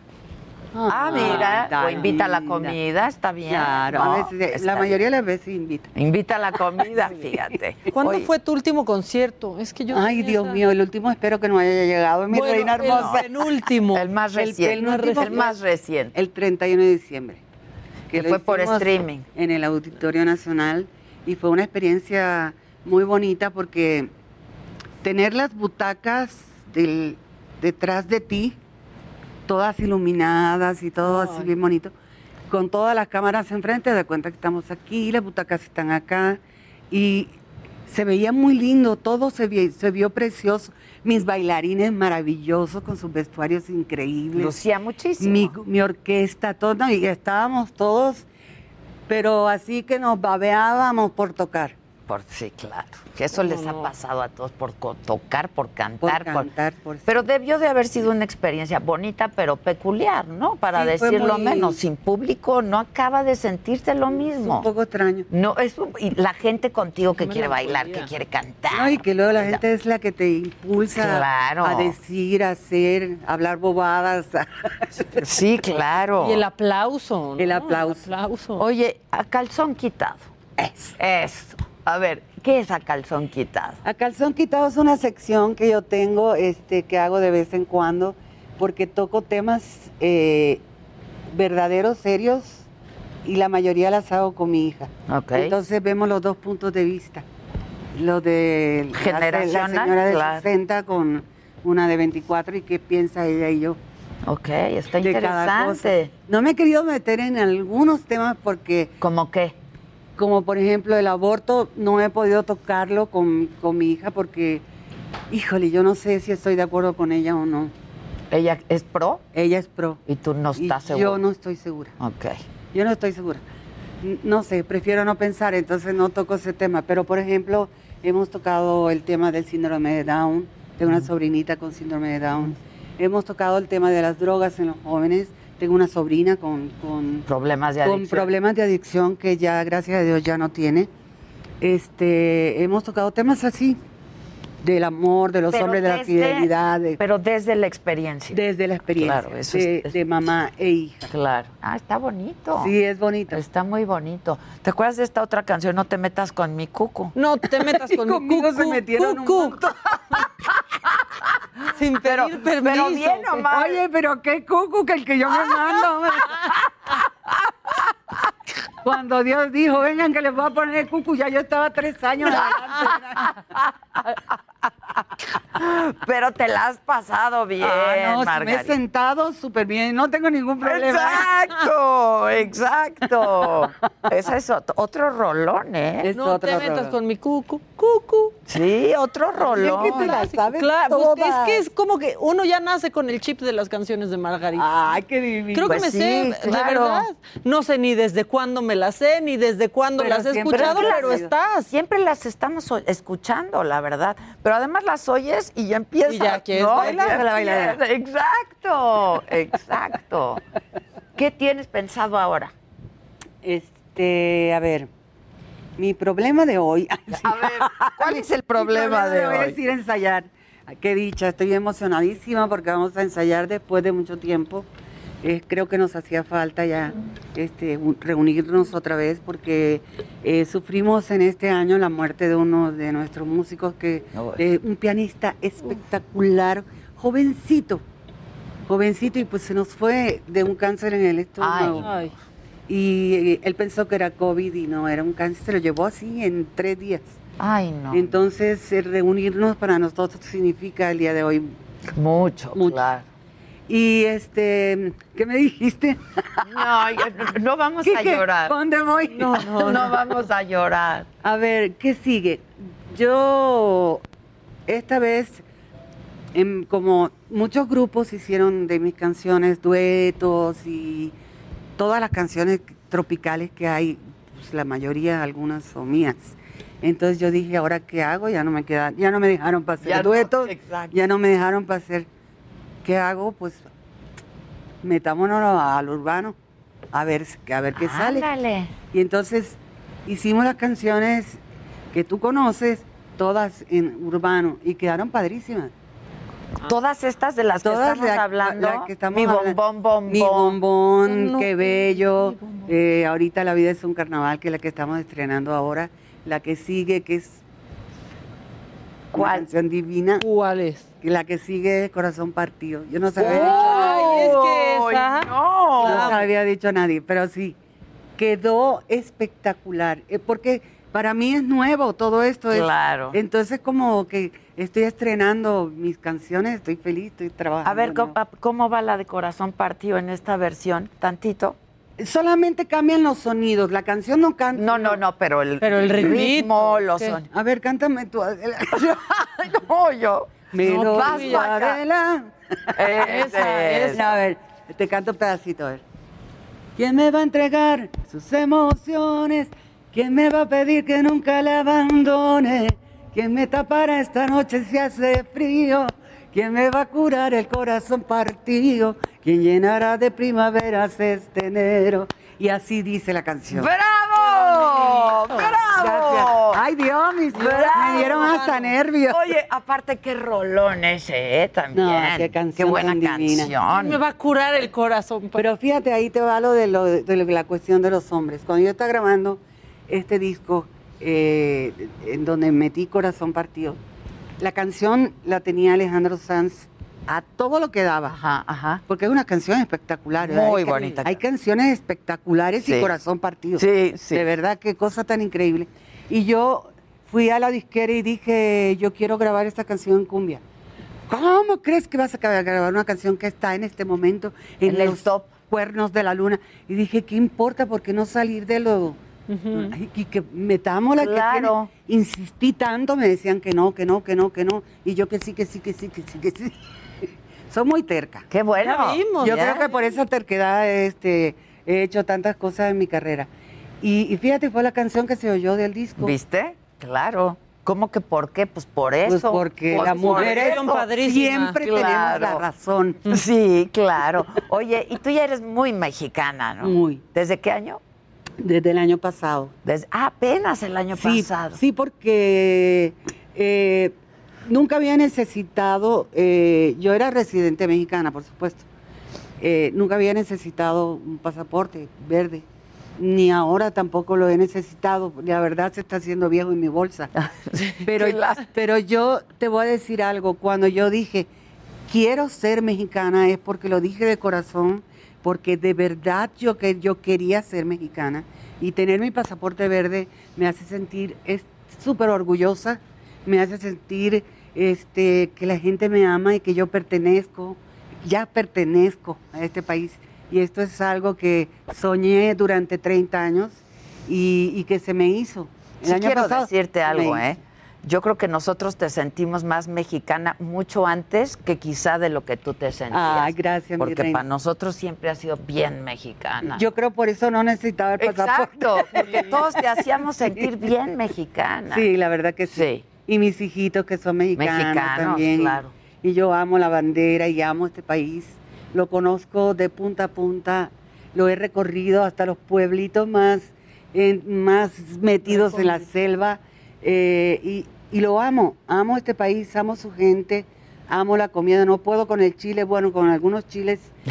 Ah, mira, Ay, o invita a la comida, está bien. Claro, No, a veces, está la bien. mayoría de las veces invita. Invita a la comida, <laughs> fíjate. ¿Cuándo Oye, fue tu último concierto? Es que yo Ay, Dios esa- mío, el último espero que no haya llegado, mi Bueno, reina el hermosa. penúltimo. El más El reciente. El, fue- más reciente. El 31 de diciembre. Que fue por streaming. En el Auditorio Nacional y fue una experiencia muy bonita porque tener las butacas del- detrás de ti, todas iluminadas y todo así bien bonito, con todas las cámaras enfrente, de cuenta que estamos aquí, las butacas están acá y se veía muy lindo, todo se, vi- se vio precioso. Mis bailarines maravillosos con sus vestuarios increíbles. Lucía muchísimo. Mi, mi orquesta, todo, y estábamos todos, pero así que nos babeábamos por tocar. Por, sí, claro. Que eso les ha pasado a todos por co- tocar, por Por cantar. por- cantar, por Pero debió de haber sido una experiencia bonita, pero peculiar, ¿no? Para Sí, decirlo muy- menos. Sin público no acaba de sentirse lo mismo. un poco extraño. No, es un- y la gente contigo que Me quiere la bailar, podía. que quiere cantar. No, y que luego la gente es la que te impulsa Claro. a decir, a hacer, a hablar bobadas. <laughs> Sí, claro. Y el aplauso. ¿no? El aplauso. aplauso. Oye, a calzón quitado. Eso. Eso. A ver, ¿qué es a calzón quitado? A calzón quitado es una sección que yo tengo, este, que hago de vez en cuando, porque toco temas eh, verdaderos, serios, y la mayoría las hago con mi hija. Ok. Entonces vemos los dos puntos de vista. Lo de la- señora de claro. 60 con una de 24 y qué piensa ella y yo. Ok, está interesante. No me he querido meter en algunos temas porque... ¿Cómo qué? Como por ejemplo el aborto, no he podido tocarlo con, con mi hija porque, híjole, yo no sé si estoy de acuerdo con ella o no. ¿Ella es pro? Ella es pro. ¿Y tú no Y estás Yo no estoy segura. Ok. Yo no estoy segura. No sé, prefiero no pensar, entonces no toco ese tema. Pero, por ejemplo, hemos tocado el tema del síndrome de Down. Tengo una sobrinita con síndrome de Down. Hemos tocado el tema de las drogas en los jóvenes. Tengo una sobrina con, con, Problemas de con problemas de adicción que ya, gracias a Dios, ya no tiene. Este, hemos tocado temas así, del amor, de los Pero hombres, de la fidelidad, de- Pero desde la experiencia. desde la experiencia Claro, eso de, es- de mamá e hija. Claro. Ah, está bonito. Sí, es bonito. Está muy bonito. ¿Te acuerdas de esta otra canción, No te metas con mi cucu? No te metas con <laughs> mi Conmigo se cucu, metieron un cucu. montón. <laughs> <gasps> Sin pedir permiso. pero bien nomás. Oye, pero qué cucu que el que yo me mando. <laughs> Cuando Dios dijo, vengan que les voy a poner el cucu, ya yo estaba tres años <laughs> adelante. Pero te la has pasado bien, Ah, no, sí me he Margarita. sentado súper bien, no tengo ningún problema. Exacto, <laughs> exacto. Ese es otro, otro rolón, ¿eh? Es No otro te metas con mi cucu, cucu. Sí, otro rolón. Siempre te la sabes Claro, pues, es que es como que uno ya nace con el chip de las canciones de Margarita. Ay, qué divino. Creo que Pues me sí, sé, claro. de verdad. No sé ni desde cuándo me las sé, ni desde cuándo Pero las he escuchado, pero estás. Siempre las estamos escuchando, la verdad. Pero además las oyes y ya empiezas. Y ya quieres ¿no? bailar. La bailadera. Exacto, exacto. ¿Qué tienes pensado ahora? Este, a ver, mi problema de hoy. A <laughs> ver, ¿cuál es el problema Mi de hoy hoy? es ir a ensayar. Ay, Qué dicha, estoy emocionadísima porque vamos a ensayar después de mucho tiempo. Eh, creo que nos hacía falta ya este, un- reunirnos otra vez porque eh, sufrimos en este año la muerte de uno de nuestros músicos, que eh, un pianista espectacular, jovencito, jovencito y pues se nos fue de un cáncer en el estómago. Ay. Y él pensó que era COVID y no, era un cáncer, se lo llevó así en tres días. Ay, no. Entonces, eh, reunirnos para nosotros significa el día de hoy mucho, mucho. claro. Y este, ¿qué me dijiste? No, no vamos ¿Qué, a qué? llorar. ¿Dónde voy? No, no, no vamos a llorar. A ver, ¿qué sigue? Yo, esta vez, em, como muchos grupos hicieron de mis canciones duetos y todas las canciones tropicales que hay, pues, la mayoría, algunas son mías. Entonces yo dije, ¿ahora qué hago? Ya no me queda, ya no me dejaron para hacer Ya duetos, ya no me dejaron para hacer. ¿Qué hago? Pues metámonos al urbano, a ver, a ver qué sale. Y entonces hicimos las canciones que tú conoces, todas en urbano, y quedaron padrísimas. Todas estas de las que estamos la- hablando. la que estamos mi hablando. bombón, bombón. Mi bombón, No, qué bello. Eh, ahorita La vida es un carnaval, que es la que estamos estrenando ahora. La que sigue, que es una canción divina. ¿Cuál es? La que sigue es Corazón Partido. Yo no sabía Ay, es que esa. no. no se había dicho a nadie, pero sí, quedó espectacular, eh, porque para mí es nuevo todo esto. es- Claro. entonces como que estoy estrenando mis canciones, estoy feliz, estoy trabajando. A ver, ¿cómo, cómo va la de Corazón Partido en esta versión? ¿Tantito? Solamente cambian los sonidos, la canción no canta. No, no, no, pero el, Pero el ritmo, los sonidos. A ver, cántame tú. <laughs> No, yo. Me No, lo vas. Adela. Ese es. A ver, te canto un pedacito, a ver. ¿Quién me va a entregar sus emociones? ¿Quién me va a pedir que nunca la abandone? ¿Quién me tapará esta noche si hace frío? ¿Quién me va a curar el corazón partido? ¿Quién llenará de primaveras este enero? Y así dice la canción. ¡Bravo! ¡Bravo! Gracias. Ay, Dios, mis Bravo. me dieron hasta nervios. Oye, aparte qué rolón ese, ¿eh? También. No, qué canción buena tan divina. canción. Me va a curar el corazón. Pero fíjate, ahí te va lo de, lo de la cuestión de los hombres. Cuando yo estaba grabando este disco, eh, en donde metí Corazón Partido, la canción la tenía Alejandro Sanz a todo lo que daba. Ajá, ajá. Porque es una canción espectacular. Muy Hay bonita. Hay canciones espectaculares Sí. y Corazón Partido. Sí, sí. De verdad, qué cosa tan increíble. Y yo fui a la disquera y dije, yo quiero grabar esta canción en cumbia. ¿Cómo crees que vas a gra- grabar una canción que está en este momento en, En el los cuernos de la luna? Y dije, ¿qué importa? ¿Por qué no salir de lo... Ay, y que metamos la Claro. que tiene? Insistí tanto, me decían que no, que no, que no, que no. Y yo que sí, que sí, que sí, que sí, que sí. <laughs> Soy muy terca. Qué bueno. Vimos, Yo ya. creo que por esa terquedad este, he hecho tantas cosas en mi carrera. Y, y fíjate, fue la canción que se oyó del disco. ¿Viste? Claro. ¿Cómo que por qué? Pues por eso. Pues porque Pues las mujeres eso. siempre tenemos la razón. Sí, claro. Oye, y tú ya eres muy mexicana, ¿no? Muy. ¿Desde qué año? Desde el año pasado. Desde, ah, apenas el año Sí, pasado. sí, porque eh, nunca había necesitado, eh, yo era residente mexicana, por supuesto, eh, nunca había necesitado un pasaporte verde, ni ahora tampoco lo he necesitado, la verdad se está haciendo viejo en mi bolsa. <laughs> Pero, pero yo te voy a decir algo, cuando yo dije, quiero ser mexicana es porque lo dije de corazón, porque de verdad yo, que, yo quería ser mexicana y tener mi pasaporte verde me hace sentir es súper orgullosa, me hace sentir este, que la gente me ama y que yo pertenezco, ya pertenezco a este país. Y esto es algo que soñé durante 30 años y, y que se me hizo. El Sí año quiero pasado decirte algo. ¿eh? Yo creo que nosotros te sentimos más mexicana mucho antes que quizá de lo que tú te sentías. Ay, gracias, mi Porque reina. para nosotros siempre has sido bien mexicana. Yo creo por eso no necesitaba el pasaporte. Exacto, porque <laughs> todos te hacíamos sentir bien mexicana. Sí, la verdad que sí. Y mis hijitos que son mexicanos, Mexicanos, también. claro. Y yo amo la bandera y amo este país. Lo conozco de punta a punta. Lo he recorrido hasta los pueblitos más, en- más metidos en la selva. eh, y, y lo amo. Amo este país, amo su gente, amo la comida. No puedo con el chile, bueno, con algunos chiles. <laughs>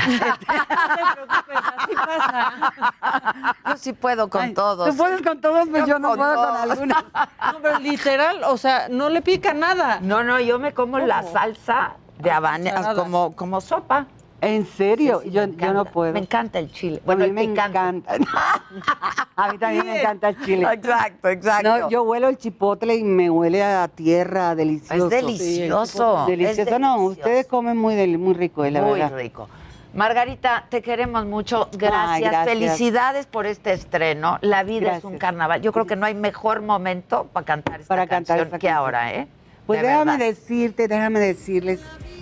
Yo sí puedo con Ay, todos. Tú puedes con todos, pues yo, no puedo con todos. algunos. <laughs> No, pero literal, o sea, no le pica nada. No, no, yo me como la salsa de habanero Cucharadas. como, como sopa. ¿En serio? Sí, sí, yo, no puedo. Me encanta el chile. Bueno, a mí me encanta. <laughs> a mí también me encanta el chile. Exacto, exacto. No, yo huelo el chipotle y me huele a tierra, delicioso. Es delicioso, Delicioso. es no, ustedes comen muy, del- muy rico, eh, la Muy verdad. rico. Margarita, te queremos mucho. Gracias. Ay, gracias. Felicidades por este estreno. La vida es un carnaval. Yo creo que no hay mejor momento para cantar esta Para cantar canción esta que canción. ahora, ¿eh? Pues déjame verdad. decirte, déjame decirles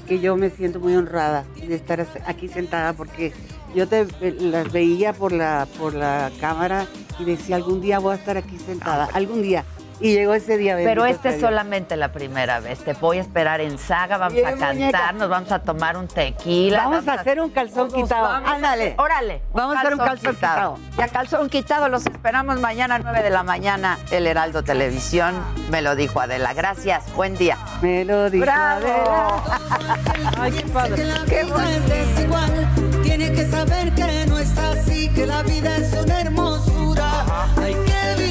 que yo me siento muy honrada de estar aquí sentada porque yo te las veía por la por la cámara y decía algún día voy a estar aquí sentada, algún día. Y llegó ese día. Pero esta es solamente la primera vez. Te voy a esperar en saga, vamos Bien, a cantar, muñeca. nos vamos a tomar un tequila. Vamos a hacer un calzón quitado. Ándale. órale. Vamos a hacer un calzón quitado. Ya calzón quitado, los esperamos mañana a 9 de la mañana, El Heraldo Televisión. Me lo dijo Adela. Gracias, buen día. Me lo dijo ¡Bravo! Ay, qué padre. Que la vida es desigual, tiene que saber que no es así, que la vida es una hermosura. Hay que vivirla.